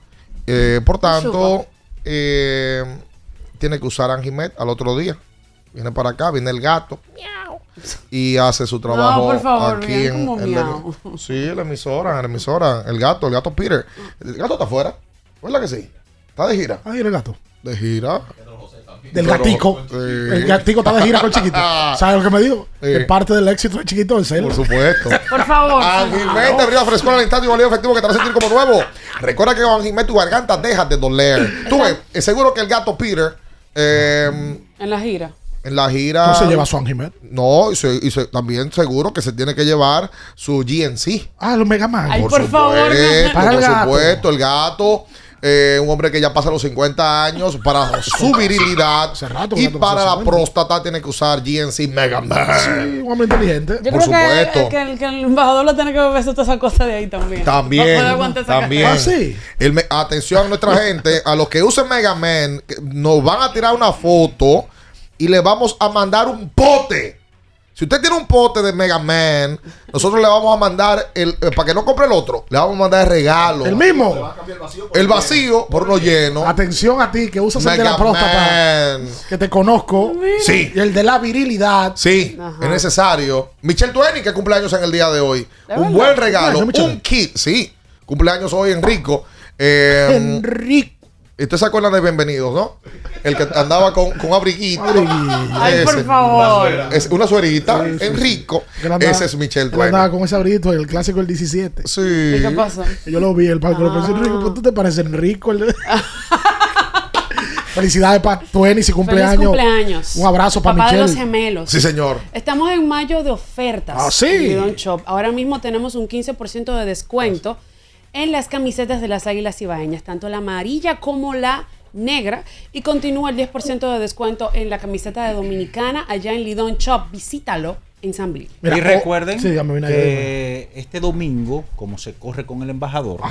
Eh, por tanto, eh, tiene que usar Angimet al otro día. Viene para acá, viene el gato. y hace su trabajo por favor, aquí en, la, sí, en la emisora, en la emisora. El gato, el gato Peter. El gato está afuera. ¿Verdad que sí? Está de gira. Ahí el gato. De gira. Del gatico. Sí. El gatico está de gira con chiquito. [LAUGHS] ¿Sabes lo que me dijo? Que parte del éxito de chiquito es él. Por supuesto. [LAUGHS] Por favor. Angilmente, abrió frescura al instante y valía efectivo que te hará sentir como nuevo. Recuerda que con Angilmente tu garganta deja de doler. Tú ves, es seguro que el gato Peter eh, En la gira. en la gira. No se lleva su Anjimet. No, y, se- y se- también seguro que se tiene que llevar su GNC. Ah, los Mega Man. Ay, por supuesto, favor, no. Para el por gato. supuesto, el gato. Eh, un hombre que ya pasa los 50 años para [LAUGHS] su virilidad rato y para la 50. próstata tiene que usar GNC Mega Man. Sí, un hombre inteligente. Yo Por creo que, supuesto. que, el, que el embajador lo tiene que beber toda esa cosa de ahí también. También, No puede aguantar esa también. Ah, sí. El me- atención a nuestra gente, a los que usen Mega Man, nos van a tirar una foto y le vamos a mandar un pote. Si usted tiene un pote de Mega Man, nosotros le vamos a mandar el eh, para que no compre el otro, le vamos a mandar el regalo. El mismo. El vacío por uno lleno. Atención a ti que usas el de Mega la próstata. Man. Que te conozco. Sí. Y el de la virilidad. Sí, es necesario. Michelle Tueni, que cumpleaños en el día de hoy. ¿De Un verdad? buen regalo, Cumpleaños, Michelle. un kit. Sí, cumpleaños hoy, Enrico. Eh, Enrico. Y usted se acuerdan de Bienvenidos, ¿no? El que andaba con, con abriguito. Ay, por favor. Es una suerita, Sí, sí, Enrico. Que él andaba- Ese es Michelle Él andaba con ese abrito, el clásico del 17. Sí. ¿Y qué pasó? Yo lo vi, el palco lo pensé, Enrico, ¿pero tú te pareces Enrico? El de- [LAUGHS] Felicidades para Tueni, si cumpleaños. Feliz cumpleaños. Un abrazo para Papá de los Michelle. gemelos. Sí, señor. Estamos en mayo de ofertas. Ah, sí. en Lidón Shop. Ahora mismo tenemos un 15% de descuento en las camisetas de las Águilas Ibaeñas, tanto la amarilla como la negra. Y continúa el 10% de descuento en la camiseta de Dominicana allá en Lidón Shop. Visítalo en San Bill. Y oh, recuerden sí, dígame, Vinayo, que este domingo, como se corre con el embajador,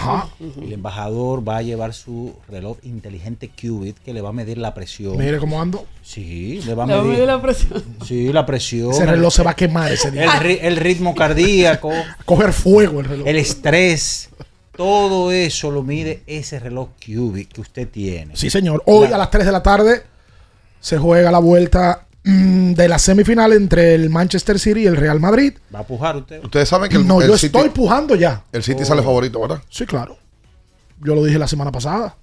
el embajador va a llevar su reloj inteligente Qubit que le va a medir la presión. Mire cómo ando. Sí, le va a Le va a medir. medir la presión. Sí, la presión. Ese reloj se va a quemar ese día. el, ri- el ritmo cardíaco, [LAUGHS] Coger fuego el reloj. el estrés, todo eso lo mide ese reloj Qubit que usted tiene. Sí, señor. Hoy a las 3 de la tarde se juega la vuelta mm, de la semifinal entre el Manchester City y el Real Madrid. ¿Va a pujar usted? Ustedes saben que el, No, el yo City, estoy pujando ya. el City sale favorito, ¿verdad? Sí, claro. Yo lo dije la semana pasada.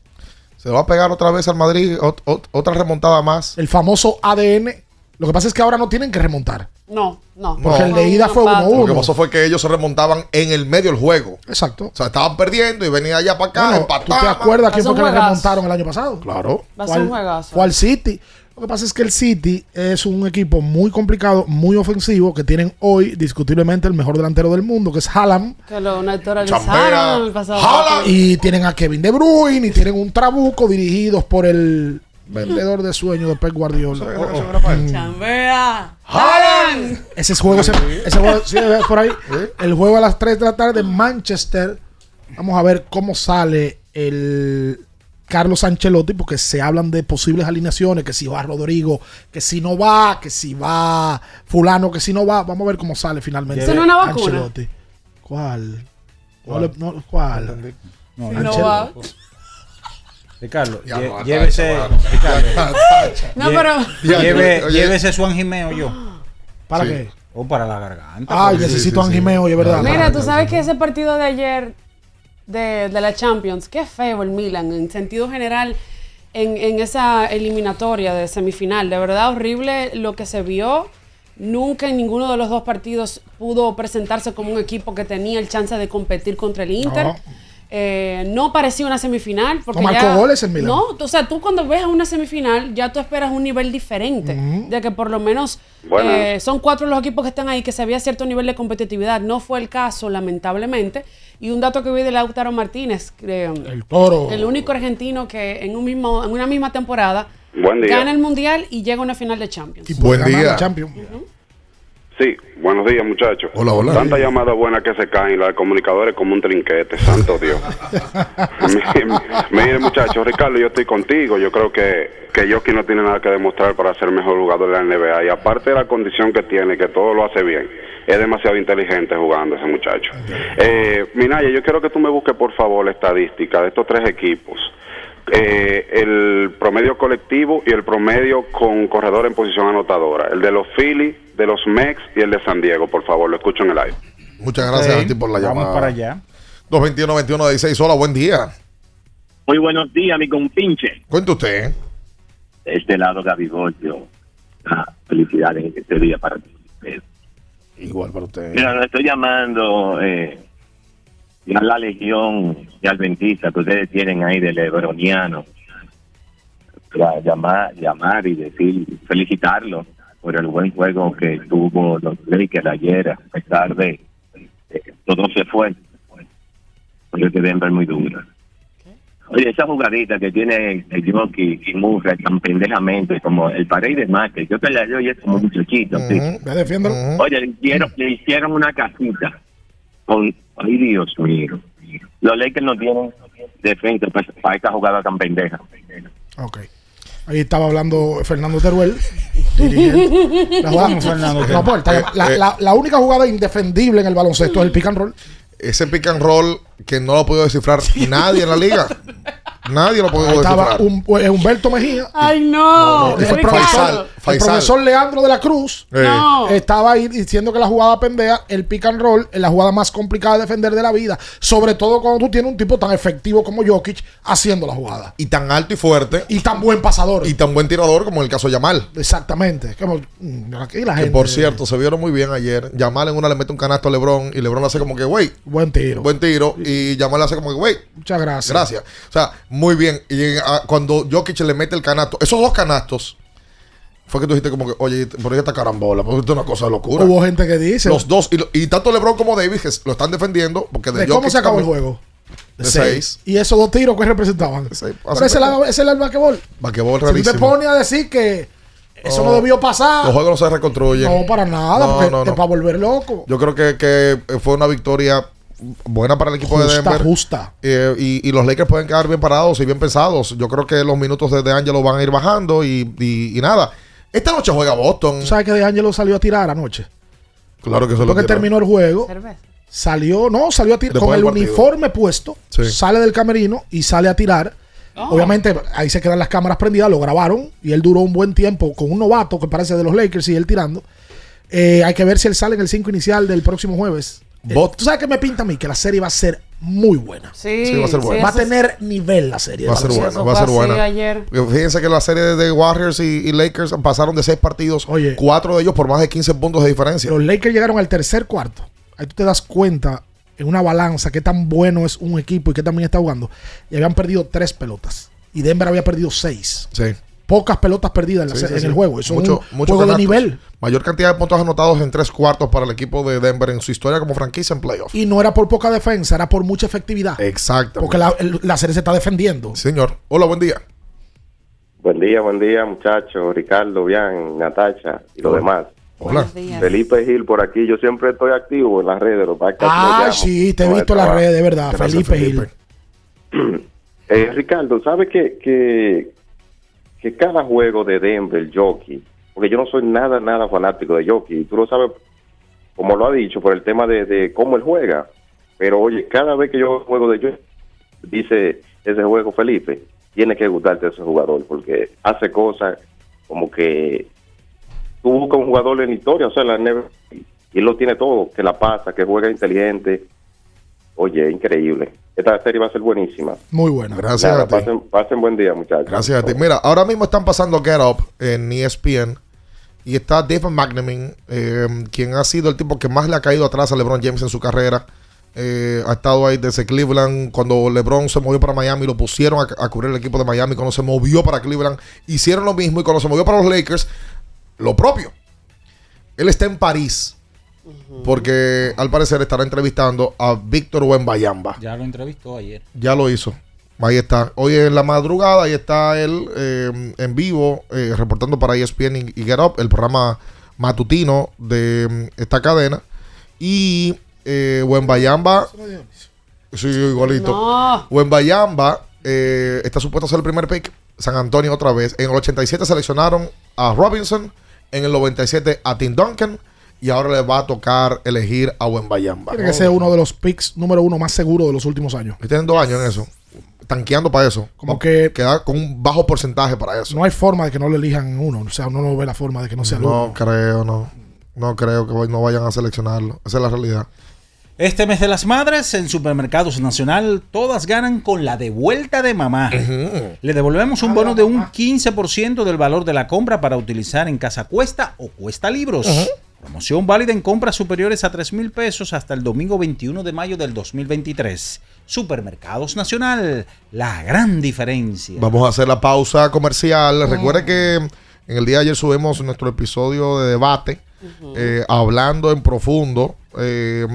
Se va a pegar otra vez al Madrid, ot- ot- otra remontada más. El famoso ADN. Lo que pasa es que ahora no tienen que remontar. No, no. Porque el de ida fue empate. 1-1. Lo que pasó fue que ellos se remontaban en el medio del juego. Exacto. O sea, estaban perdiendo y venían allá para acá, Bueno, ¿Tú te acuerdas quién fue que le remontaron el año pasado? Claro. Va a ser un juegazo. Fue al City. Lo que pasa es que el City es un equipo muy complicado, muy ofensivo, que tienen hoy discutiblemente el mejor delantero del mundo, que es Haaland. Que lo naturalizaron el pasado. Jala. Y tienen a Kevin De Bruyne y tienen un trabuco dirigidos por el vendedor de sueños de Pep Guardiola. Mm. Chambea. ¡Haaland! Ese juego, se- ese juego sí, por ahí. El juego a las 3 de la tarde en Manchester. Vamos a ver cómo sale el Carlos Ancelotti, porque se hablan de posibles alineaciones, que si va Rodrigo, que si no va, que si va fulano, que si no va. Vamos a ver cómo sale finalmente. ¿Eso no es una vacuna? Ancelotti. ¿Cuál? Le- no, ¿Cuál? No, Si no. va. Ricardo, Ya lle- no, llévese, tacha, mano. Ricardo, No, pero. Ya, lleve- oye. llévese su angimeo yo. ¿Para Sí. qué? O para la garganta. Ay, porque- necesito. Angimeo, oye, ¿verdad? Mira, tú sabes que ese partido de ayer de, de la Champions, qué feo el Milan, en sentido general, en, en esa eliminatoria de semifinal. De verdad horrible lo que se vio. Nunca en ninguno de los dos partidos pudo presentarse como un equipo que tenía el chance de competir contra el Inter. No. Eh, no parecía una semifinal. Porque No marcó ya- goles el Milan. No, o sea, tú cuando ves a una semifinal ya tú esperas un nivel diferente. De que por lo menos eh, son cuatro los equipos que están ahí que se había cierto nivel de competitividad. No fue el caso, lamentablemente. Y un dato que vi de Lautaro Martínez, creo, El toro. el único argentino que en, un mismo, en una misma temporada Buen día. gana el Mundial y llega a una final de Champions. Y puede Buen ganar día. la Champions. Sí, buenos días, muchachos. Hola, hola. Tanta llamada buena que se caen, la de comunicadores como un trinquete, santo Dios. [LAUGHS] Mire, Mire, muchachos, Ricardo, yo estoy contigo. Yo creo que, que Yoki no tiene nada que demostrar para ser mejor jugador de la NBA. Y aparte de la condición que tiene, que todo lo hace bien, es demasiado inteligente jugando ese muchacho. Eh, Minaya, yo quiero que tú me busques, por favor, la estadística de estos tres equipos. Eh, el promedio colectivo y el promedio con corredor en posición anotadora. El de los Phillies de los Mex y el de San Diego, por favor, lo escucho en el aire. Muchas gracias a ti por la vamos llamada. para allá. 221-21-16. Hola, buen día. Muy buenos días, mi compinche. Cuente usted. De este lado, Gabigoyo. Ah, felicidades en este día para ti. Igual para usted. Mira, lo estoy llamando eh, a la legión y adventista que ustedes tienen ahí de Lebroniano. Para llamar, llamar y decir, felicitarlo por el buen juego que tuvo los Lakers ayer, a pesar de eh, todo se fue. Porque que Denver muy dura. Oye, esa jugadita que tiene el Jockey y Murray tan pendejamente como el pared de mate, yo te la doy es como muchachito. Me defiendo. Oye, le hicieron, le hicieron una casita con, ay Dios mío, los Lakers no tienen defensa para, para esta jugada tan pendeja. Ok. Ahí estaba hablando Fernando Teruel. la única jugada indefendible en el baloncesto es el pick and roll. Ese pick and roll que no lo ha podido descifrar nadie en la liga. [LAUGHS] Nadie lo Ahí estaba un, pues, Humberto Mejía. Ay, no. El profesor, el Faisal. profesor Leandro de la Cruz Eh. No. estaba ahí diciendo que la jugada pendeja, el pick and roll, es la jugada más complicada de defender de la vida. Sobre todo cuando tú tienes un tipo tan efectivo como Jokic haciendo la jugada. Y tan alto y fuerte. Y tan buen pasador. Y tan buen tirador como en el caso de Yamal. Exactamente. Como, mm, aquí la Que gente. por cierto, se vieron muy bien ayer. Yamal en una le mete un canasto a LeBron y LeBron le hace como que, güey. Buen tiro. Buen tiro. Y Yamal le hace como que, güey. Muchas gracias. Gracias. O sea, muy bien. Y a- cuando Jokic le mete el canasto, esos dos canastos, fue que tú dijiste como que, oye, por ahí está carambola, porque esto es una cosa de locura. Hubo gente que dice. Los dos, y, lo- y tanto LeBron como Davis que lo están defendiendo, porque de, ¿De cómo se acabó el juego? De seis. Y esos dos tiros que representaban. Pero ese es la- ese es el basquetbol. Basquetbol Si tú te rarísimo. pones a decir que eso no, No, debió pasar. Los juegos no se reconstruyen. No, para nada, No, porque no, te volver loco. Yo creo que, que fue una victoria buena para el equipo de Justa, Denver. justa. Eh, y, y los Lakers pueden quedar bien parados y bien pensados. Yo creo que los minutos de DeAngelo van a ir bajando y, y- y nada. Esta noche juega Boston. ¿Tú sabes que De Angelo salió a tirar anoche? Claro que se lo Porque tiraron. terminó el juego. Salió, no, salió a tirar Después con el partido. uniforme puesto. Sí. Sale del camerino y sale a tirar. Obviamente, ahí se quedan las cámaras prendidas, lo grabaron y él duró un buen tiempo con un novato que parece de los Lakers y él tirando. Eh, hay que ver si él sale en el 5 inicial del próximo jueves. Eh, ¿Tú sabes qué me pinta a mí? Que la serie va a ser muy buena. Sí, Sí, va a ser buena. Va a tener nivel la serie. Va a ser buena, va a ser buena. ayer. Porque Fíjense que la serie de Warriors y, y Lakers pasaron de seis partidos, cuatro de ellos por más de 15 puntos de diferencia. Los Lakers llegaron al tercer cuarto. Ahí tú te das cuenta en una balanza qué tan bueno es un equipo y qué también está jugando. Y habían perdido tres pelotas. Y Denver había perdido seis. Sí. Pocas pelotas perdidas en, la Sí, en sí. el juego. Eso Mucho- es un mucho juego de nivel. Mayor cantidad de puntos anotados en tres cuartos para el equipo de Denver en su historia como franquicia en playoff. Y no era por poca defensa, era por mucha efectividad. Exacto. Porque la, el- la serie se está defendiendo. Señor. Hola, buen día. Buen día, buen día, muchachos. Ricardo, Bian, Natacha y los demás. Hola. Felipe Gil por aquí. Yo siempre estoy activo en las redes. Lo que pasa es que no Ah, llamo sí, te he visto en las redes, de verdad. Felipe Gil. [CLEARS THROAT] Eh, Ricardo, ¿sabes que, que, que cada juego de Denver, Jockey, porque yo no soy nada, nada fanático de Jockey, tú lo sabes, como lo ha dicho, por el tema de, de cómo él juega, pero oye, cada vez que yo juego de Jockey, dice ese juego Felipe, tiene que gustarte ese jugador, porque hace cosas como que tú buscas un jugador en historia, o sea, la y él lo tiene todo, que la pasa, que juega inteligente, oye, increíble. Esta serie va a ser buenísima. Muy buena. Gracias Nada, a ti. pasen, pasen buen día, muchachos. Gracias a ti. Mira, ahora mismo están pasando Get Up en ESPN. Y está David McNamee, eh, quien ha sido el tipo que más le ha caído atrás a LeBron James en su carrera. Eh, ha estado ahí desde Cleveland. Cuando LeBron se movió para Miami, lo pusieron a, a cubrir el equipo de Miami. Cuando se movió para Cleveland, hicieron lo mismo. Y cuando se movió para los Lakers, lo propio. Él está en París. Porque al parecer estará entrevistando a Víctor Wembayamba. Ya lo entrevistó ayer. Ya lo hizo. Ahí está. Hoy en la madrugada, ahí está él eh, en vivo, eh, reportando para ESPN y, y Get Up, el programa matutino de mm, esta cadena. Y eh, Wembayamba. Sí, igualito. No. Wembayamba eh, está supuesto a ser el primer pick. San Antonio otra vez. En el 87 seleccionaron a Robinson. En el 97 a Tim Duncan. Y ahora le va a tocar elegir a Wembayamba. Tiene que ser uno de los picks número uno más seguros de los últimos años. Tienen dos años en eso. Tanqueando para eso. Como que queda con un bajo porcentaje para eso. no hay forma de que no lo elijan uno. O sea, uno no ve la forma de que no sea No uno. creo, no. no creo que no vayan a seleccionarlo. Esa es la realidad. Este mes de las madres, en Supermercados Nacional, todas ganan con la devuelta de mamá. Le devolvemos un bono de un 15% del valor de la compra para utilizar en casa cuesta o cuesta libros. Promoción válida en compras superiores a 3 mil pesos hasta el domingo 21 de mayo del 2023. Supermercados Nacional, la gran diferencia. Vamos a hacer la pausa comercial. Recuerde que en el día de ayer subimos nuestro episodio de debate, eh, hablando en profundo. eh,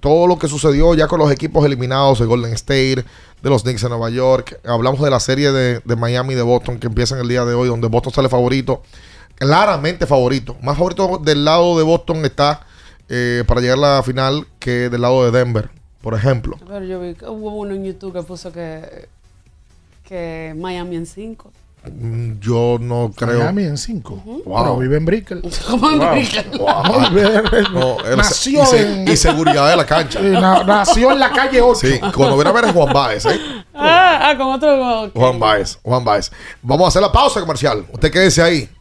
todo lo que sucedió ya con los equipos eliminados de Golden State, de los Knicks de Nueva York. Hablamos de la serie de, de Miami y de Boston que empieza en el día de hoy, donde Boston sale favorito. Claramente favorito. Más favorito del lado de Boston está eh, para llegar a la final que del lado de Denver, por ejemplo. Pero yo vi que hubo uno en YouTube que puso que, que Miami en 5. Mm, Yo no creo. Miami en 5. Wow. Pero vive en Brickell. [LAUGHS] ¿Cómo en Wow. Brickell? Wow. [LAUGHS] No, él- Nació y, se- en- y seguridad de la cancha. Na- nació en la calle 8. Sí, cuando viene a ver es Juan Baez, ¿eh? Ah, ah, con otro. Juan Baez, Juan Baez. Vamos a hacer la pausa comercial. Usted quédese ahí,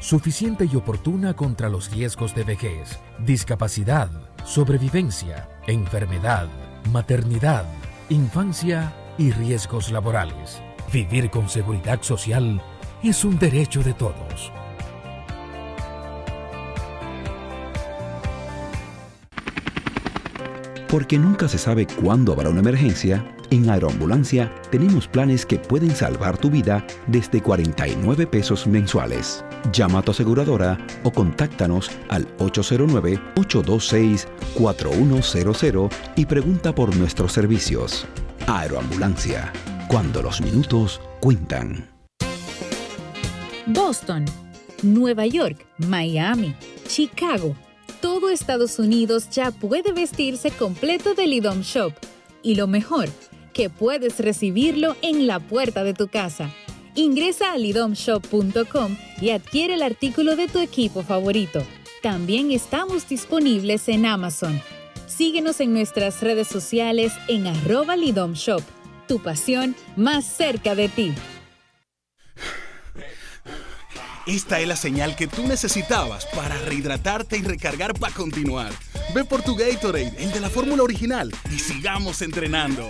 suficiente y oportuna contra los riesgos de vejez, discapacidad, sobrevivencia, enfermedad, maternidad, infancia y riesgos laborales. Vivir con seguridad social es un derecho de todos. Porque nunca se sabe cuándo habrá una emergencia, en Aeroambulancia tenemos planes que pueden salvar tu vida desde 49 pesos mensuales. Llama a tu aseguradora o contáctanos al 809-826-4100 y pregunta por nuestros servicios. Aeroambulancia, cuando los minutos cuentan. Boston, Nueva York, Miami, Chicago. Todo Estados Unidos ya puede vestirse completo del IDOM Shop. Y lo mejor, que puedes recibirlo en la puerta de tu casa. Ingresa a lidomshop.com y adquiere el artículo de tu equipo favorito. También estamos disponibles en Amazon. Síguenos en nuestras redes sociales en arroba lidomshop. Tu pasión más cerca de ti. Esta es la señal que tú necesitabas para rehidratarte y recargar para continuar. Ve por tu Gatorade, el de la fórmula original, y sigamos entrenando.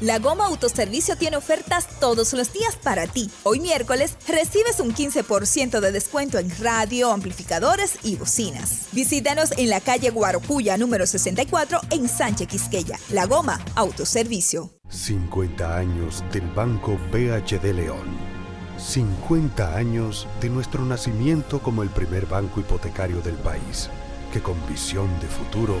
La Goma Autoservicio tiene ofertas todos los días para ti. Hoy miércoles recibes un 15% de descuento en radio, amplificadores y bocinas. Visítanos en la calle Guarocuya número 64 en Sánchez Quisqueya. La Goma Autoservicio. 50 años del Banco BHD León. 50 años de nuestro nacimiento como el primer banco hipotecario del país, que con visión de futuro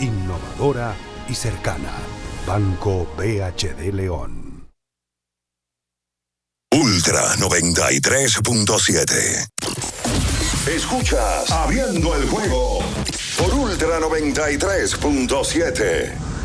innovadora y cercana. Banco BHD León. Ultra 93.7. Escuchas Abriendo el juego por Ultra 93.7.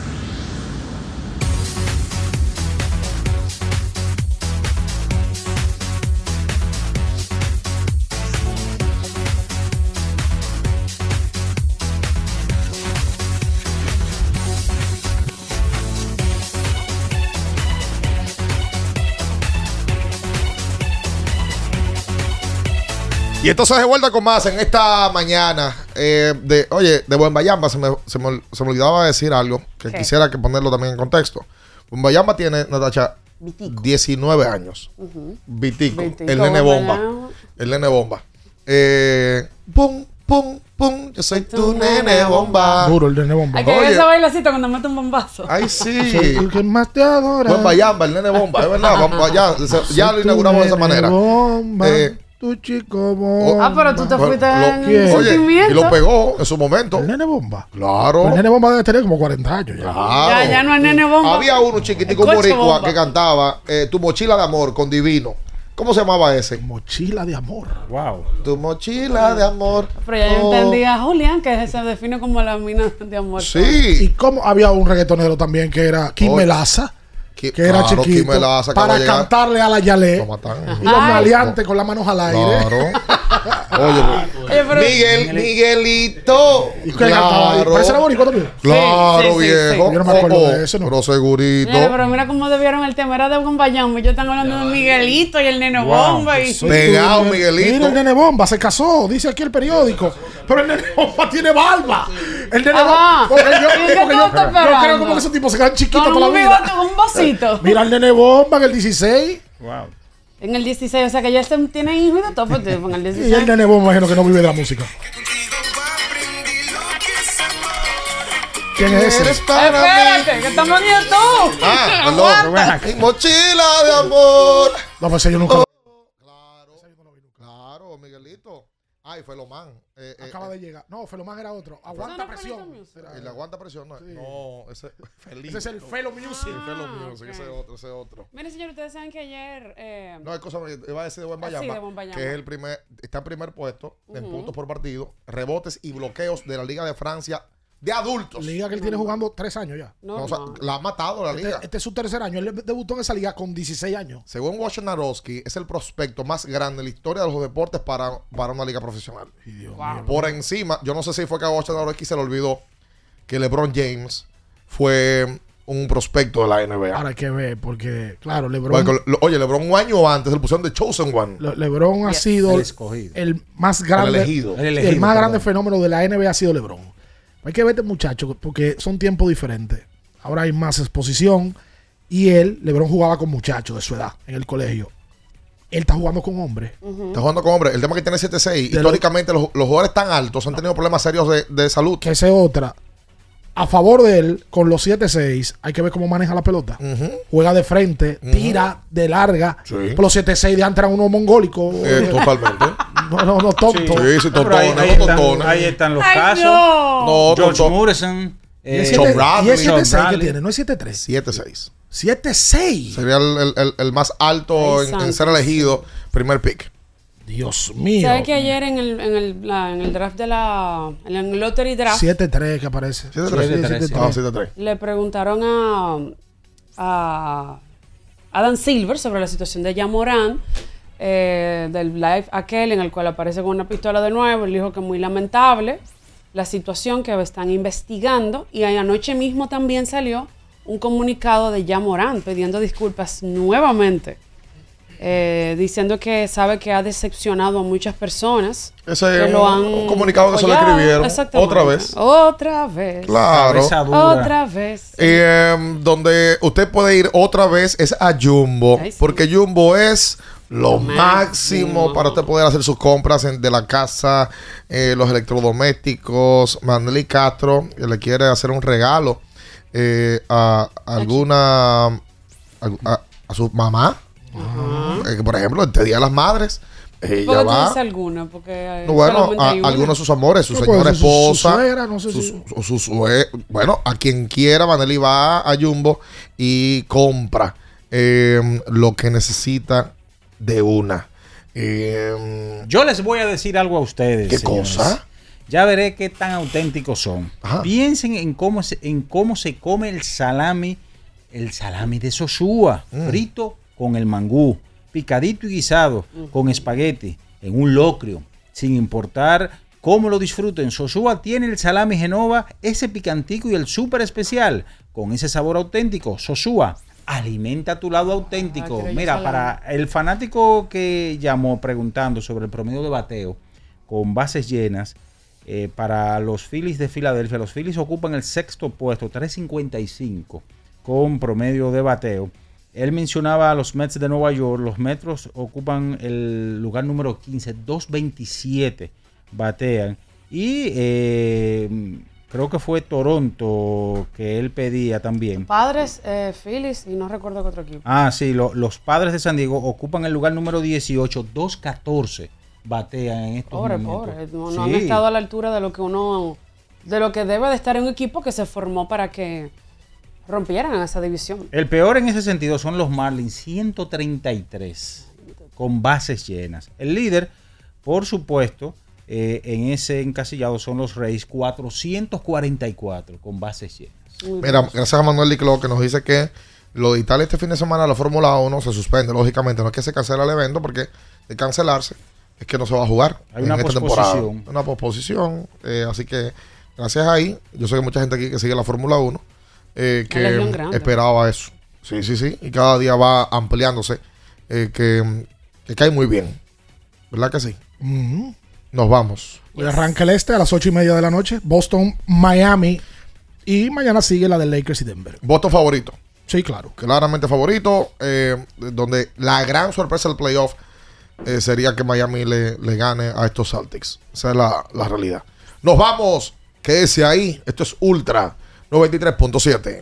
Y entonces de vuelta con más en esta mañana. eh, de, oye, de Buen Bayamba se me, se, me, se me olvidaba decir algo que ¿Qué? quisiera que ponerlo también en contexto. Buen Bayamba tiene, Natacha, 19 años. Ujú. Vitico, Vitico, el nene bomba. El nene bomba. Eh, pum, pum, pum. Yo soy tu nene bomba. Duro el nene bomba. Hay que ver Oye. ese bailacito cuando mete un bombazo. Ay, sí. Soy el que más te adora. Buen Bayamba, el nene bomba. Es verdad, vamos Ya Soy lo inauguramos de esa nene manera. Bomba, Eh, tu chico bomba. Ah, pero tú te fuiste Lo- en. Oye, y sentimiento. lo pegó en su momento. El nene bomba. Claro. El nene bomba debe tener como 40 años ya. Claro. Ya, ya no es nene bomba. Había uno chiquitico boricua que cantaba eh, Tu mochila de amor con Divino. ¿Cómo se llamaba ese? Mochila de amor. Wow. Tu mochila de amor. Pero ya yo Oh. entendí a Julián que se define como la mina de amor. Y Sí. como había un reggaetonero también que era Kim. Melaza, Que era claro, chiquito, para llegar. cantarle a la Yale. Lo matan. Y los maleantes con las manos al aire. Claro. [LAUGHS] Oye, Oye, pero- Miguel, Miguelito. ¿Y ahí? ¿Parece boricua también? Claro, Sí, sí, viejo. sí. Yo no me acuerdo Oh, de eso, ¿no? Pero segurito. Mira, pero mira cómo debieron el tema. Era de Bombayambo. Y yo están hablando de Miguelito y el nene bomba. Y... Pegado, Miguelito. Mira, el nene bomba se casó, dice aquí el periódico. Pero el nene bomba tiene barba. El nene bomba. Porque yo, ¿Y qué porque tú yo, yo creo como que esos tipos se quedan chiquitos Con toda la vida. con un vasito. Mira el nene bomba en el 16. Wow. En el 16, o sea que ya se tiene hijos y de todo, pues, en el Y el 16. nene bomba imagino que no vive de la música. ¿Quién es Eres ese? mí. Espérate, que estamos [LAUGHS] en YouTube. Ah. Mi mochila de amor. No, pues yo nunca. Claro, Miguelito. Ay, Felomán. Eh, eh, Acaba de llegar. No, Felomán era otro. Aguanta presión. Era- ¿El aguanta presión? No, no ese feliz. Ese es el Felo Music. El Felo Ah, Music, ok. ese es otro, ese es otro. Miren, señor, ustedes saben que ayer. eh, No, hay cosa que iba a decir de Buen Ah, sí, de Buen Bayamba. que es el primer, está en primer puesto en Ujú. puntos por partido, rebotes y bloqueos de la Liga de Francia de adultos. Liga que él tiene jugando tres años ya. No, o sea, la ha matado la liga. Este, este es su tercer año. Él debutó en esa liga con 16 años. Según Wojnarowski, es el prospecto más grande en la historia de los deportes para, para una liga profesional. Por encima, yo no sé si fue que a Wojnarowski se le olvidó que LeBron James fue un prospecto de la NBA. Ahora hay que ver, porque, claro, LeBron, Porque, lo- oye, LeBron un año antes le pusieron de Chosen One. Le- LeBron ha Yes. sido El más grande. elegido. El más perdón. grande fenómeno de la NBA ha sido LeBron. Hay que ver este muchacho, porque son tiempos diferentes. Ahora hay más exposición. Y él, LeBron, jugaba con muchachos de su edad en el colegio. Él está jugando con hombres. Está jugando con hombres. El tema que tiene 7-6, De históricamente los, los jugadores tan altos han tenido problemas serios de, de salud. Que esa es otra. A favor de él, con los 7-6, hay que ver cómo maneja la pelota. Juega de frente, tira de larga. Sí. Por los 7-6 de antes eran unos mongólicos. Eh, totalmente. [LAUGHS] No, no, no, tontos. Sí, sí, Pero ahí, ahí no están, ahí están los Ay, casos. no. No, George tonto- Morrison. Y eh, es Sean 7 Bradley. y es 7-6 que tiene, no es 7-3. 7-6. 7-6. Sería el, el- el- más alto en, en ser elegido primer pick. Dios mío. ¿Sabes que ayer en el, en el, la- en el draft de la. En el lottery draft. 7-3 que aparece. 7-3. Sí, Ah, 7-3. 7-3. Le preguntaron a, a Adam Silver sobre la situación de Yamorán, eh, del live aquel en el cual aparece con una pistola de nuevo. Él dijo que muy lamentable la situación que están investigando. Y anoche mismo también salió un comunicado de Yamorán pidiendo disculpas nuevamente. eh, diciendo que sabe que ha decepcionado a muchas personas. Ese que es lo un- han un comunicado que se lo apoyado. escribieron. Otra vez. Otra vez. Claro. Otra vez. Eh, donde usted puede ir otra vez es a Jumbo, Ay, sí. porque Jumbo es lo máximo. máximo para usted poder hacer sus compras en- de la casa, eh, los electrodomésticos. Maneli Castro que le quiere hacer un regalo eh, a alguna a, a- a su mamá, Eh, por ejemplo, este Día de las Madres, ella ¿Por qué tú va. alguna? Porque eh, No, Bueno, a, hay una. algunos de sus amores, su señora esposa. bueno, a quien quiera, Vanelli va a Jumbo y compra eh, lo que necesita de una. Eh, Yo les voy a decir algo a ustedes. ¿Qué señores. cosa? Ya veré qué tan auténticos son. Ajá. Piensen en cómo, se, en cómo se come el salami, el salami de Sosúa, Mm. frito con el mangú, picadito y guisado con espagueti, en un locrio, sin importar cómo lo disfruten. Sosúa tiene el salami Genova, ese picantico y el súper especial, con ese sabor auténtico. Sosúa, alimenta tu lado auténtico. yo Mira, para el fanático que llamó preguntando sobre el promedio de bateo con bases llenas, eh, para los Phillies de Filadelfia, los Phillies ocupan el sexto puesto, 355, con promedio de bateo. Él mencionaba a los Mets de Nueva York, los Metros ocupan el lugar número 15, 227 batean. Y eh, creo que fue Toronto que él pedía también. Padres, eh, Phillies y no recuerdo qué otro equipo. Ah, sí, lo- los padres de San Diego ocupan el lugar número 18, 214 batean en estos Pobre, momentos. pobre. No, no Sí. han estado a la altura de lo que uno, de lo que debe de estar en un equipo que se formó para que rompieran esa división. El peor en ese sentido son los Marlins, 133 con bases llenas. El líder, por supuesto, eh, en ese encasillado son los Rays, 444 con bases llenas. Mira, gracias a Manuel Liclo que nos dice que lo de Italia este fin de semana, la Fórmula 1 se suspende, lógicamente. No es que se cancela el evento, porque de cancelarse es que no se va a jugar Hay una en esta temporada. Una posposición. eh, así que, gracias ahí, yo sé que hay mucha gente aquí que sigue la Fórmula 1 eh, Una que esperaba eso. Sí, sí, sí. Y cada día va ampliándose. eh, que, que cae muy bien. ¿Verdad que sí? Ujú. Nos vamos. Hoy arranca el este a las ocho y media de la noche. Boston, Miami. Y mañana sigue la de Lakers y Denver. ¿Voto favorito? Sí, claro. Claramente favorito. eh, donde la gran sorpresa del playoff eh, sería que Miami le, le gane a estos Celtics. Esa es la, la realidad. Nos vamos. Quédese ahí. Esto es Ultra 93.7.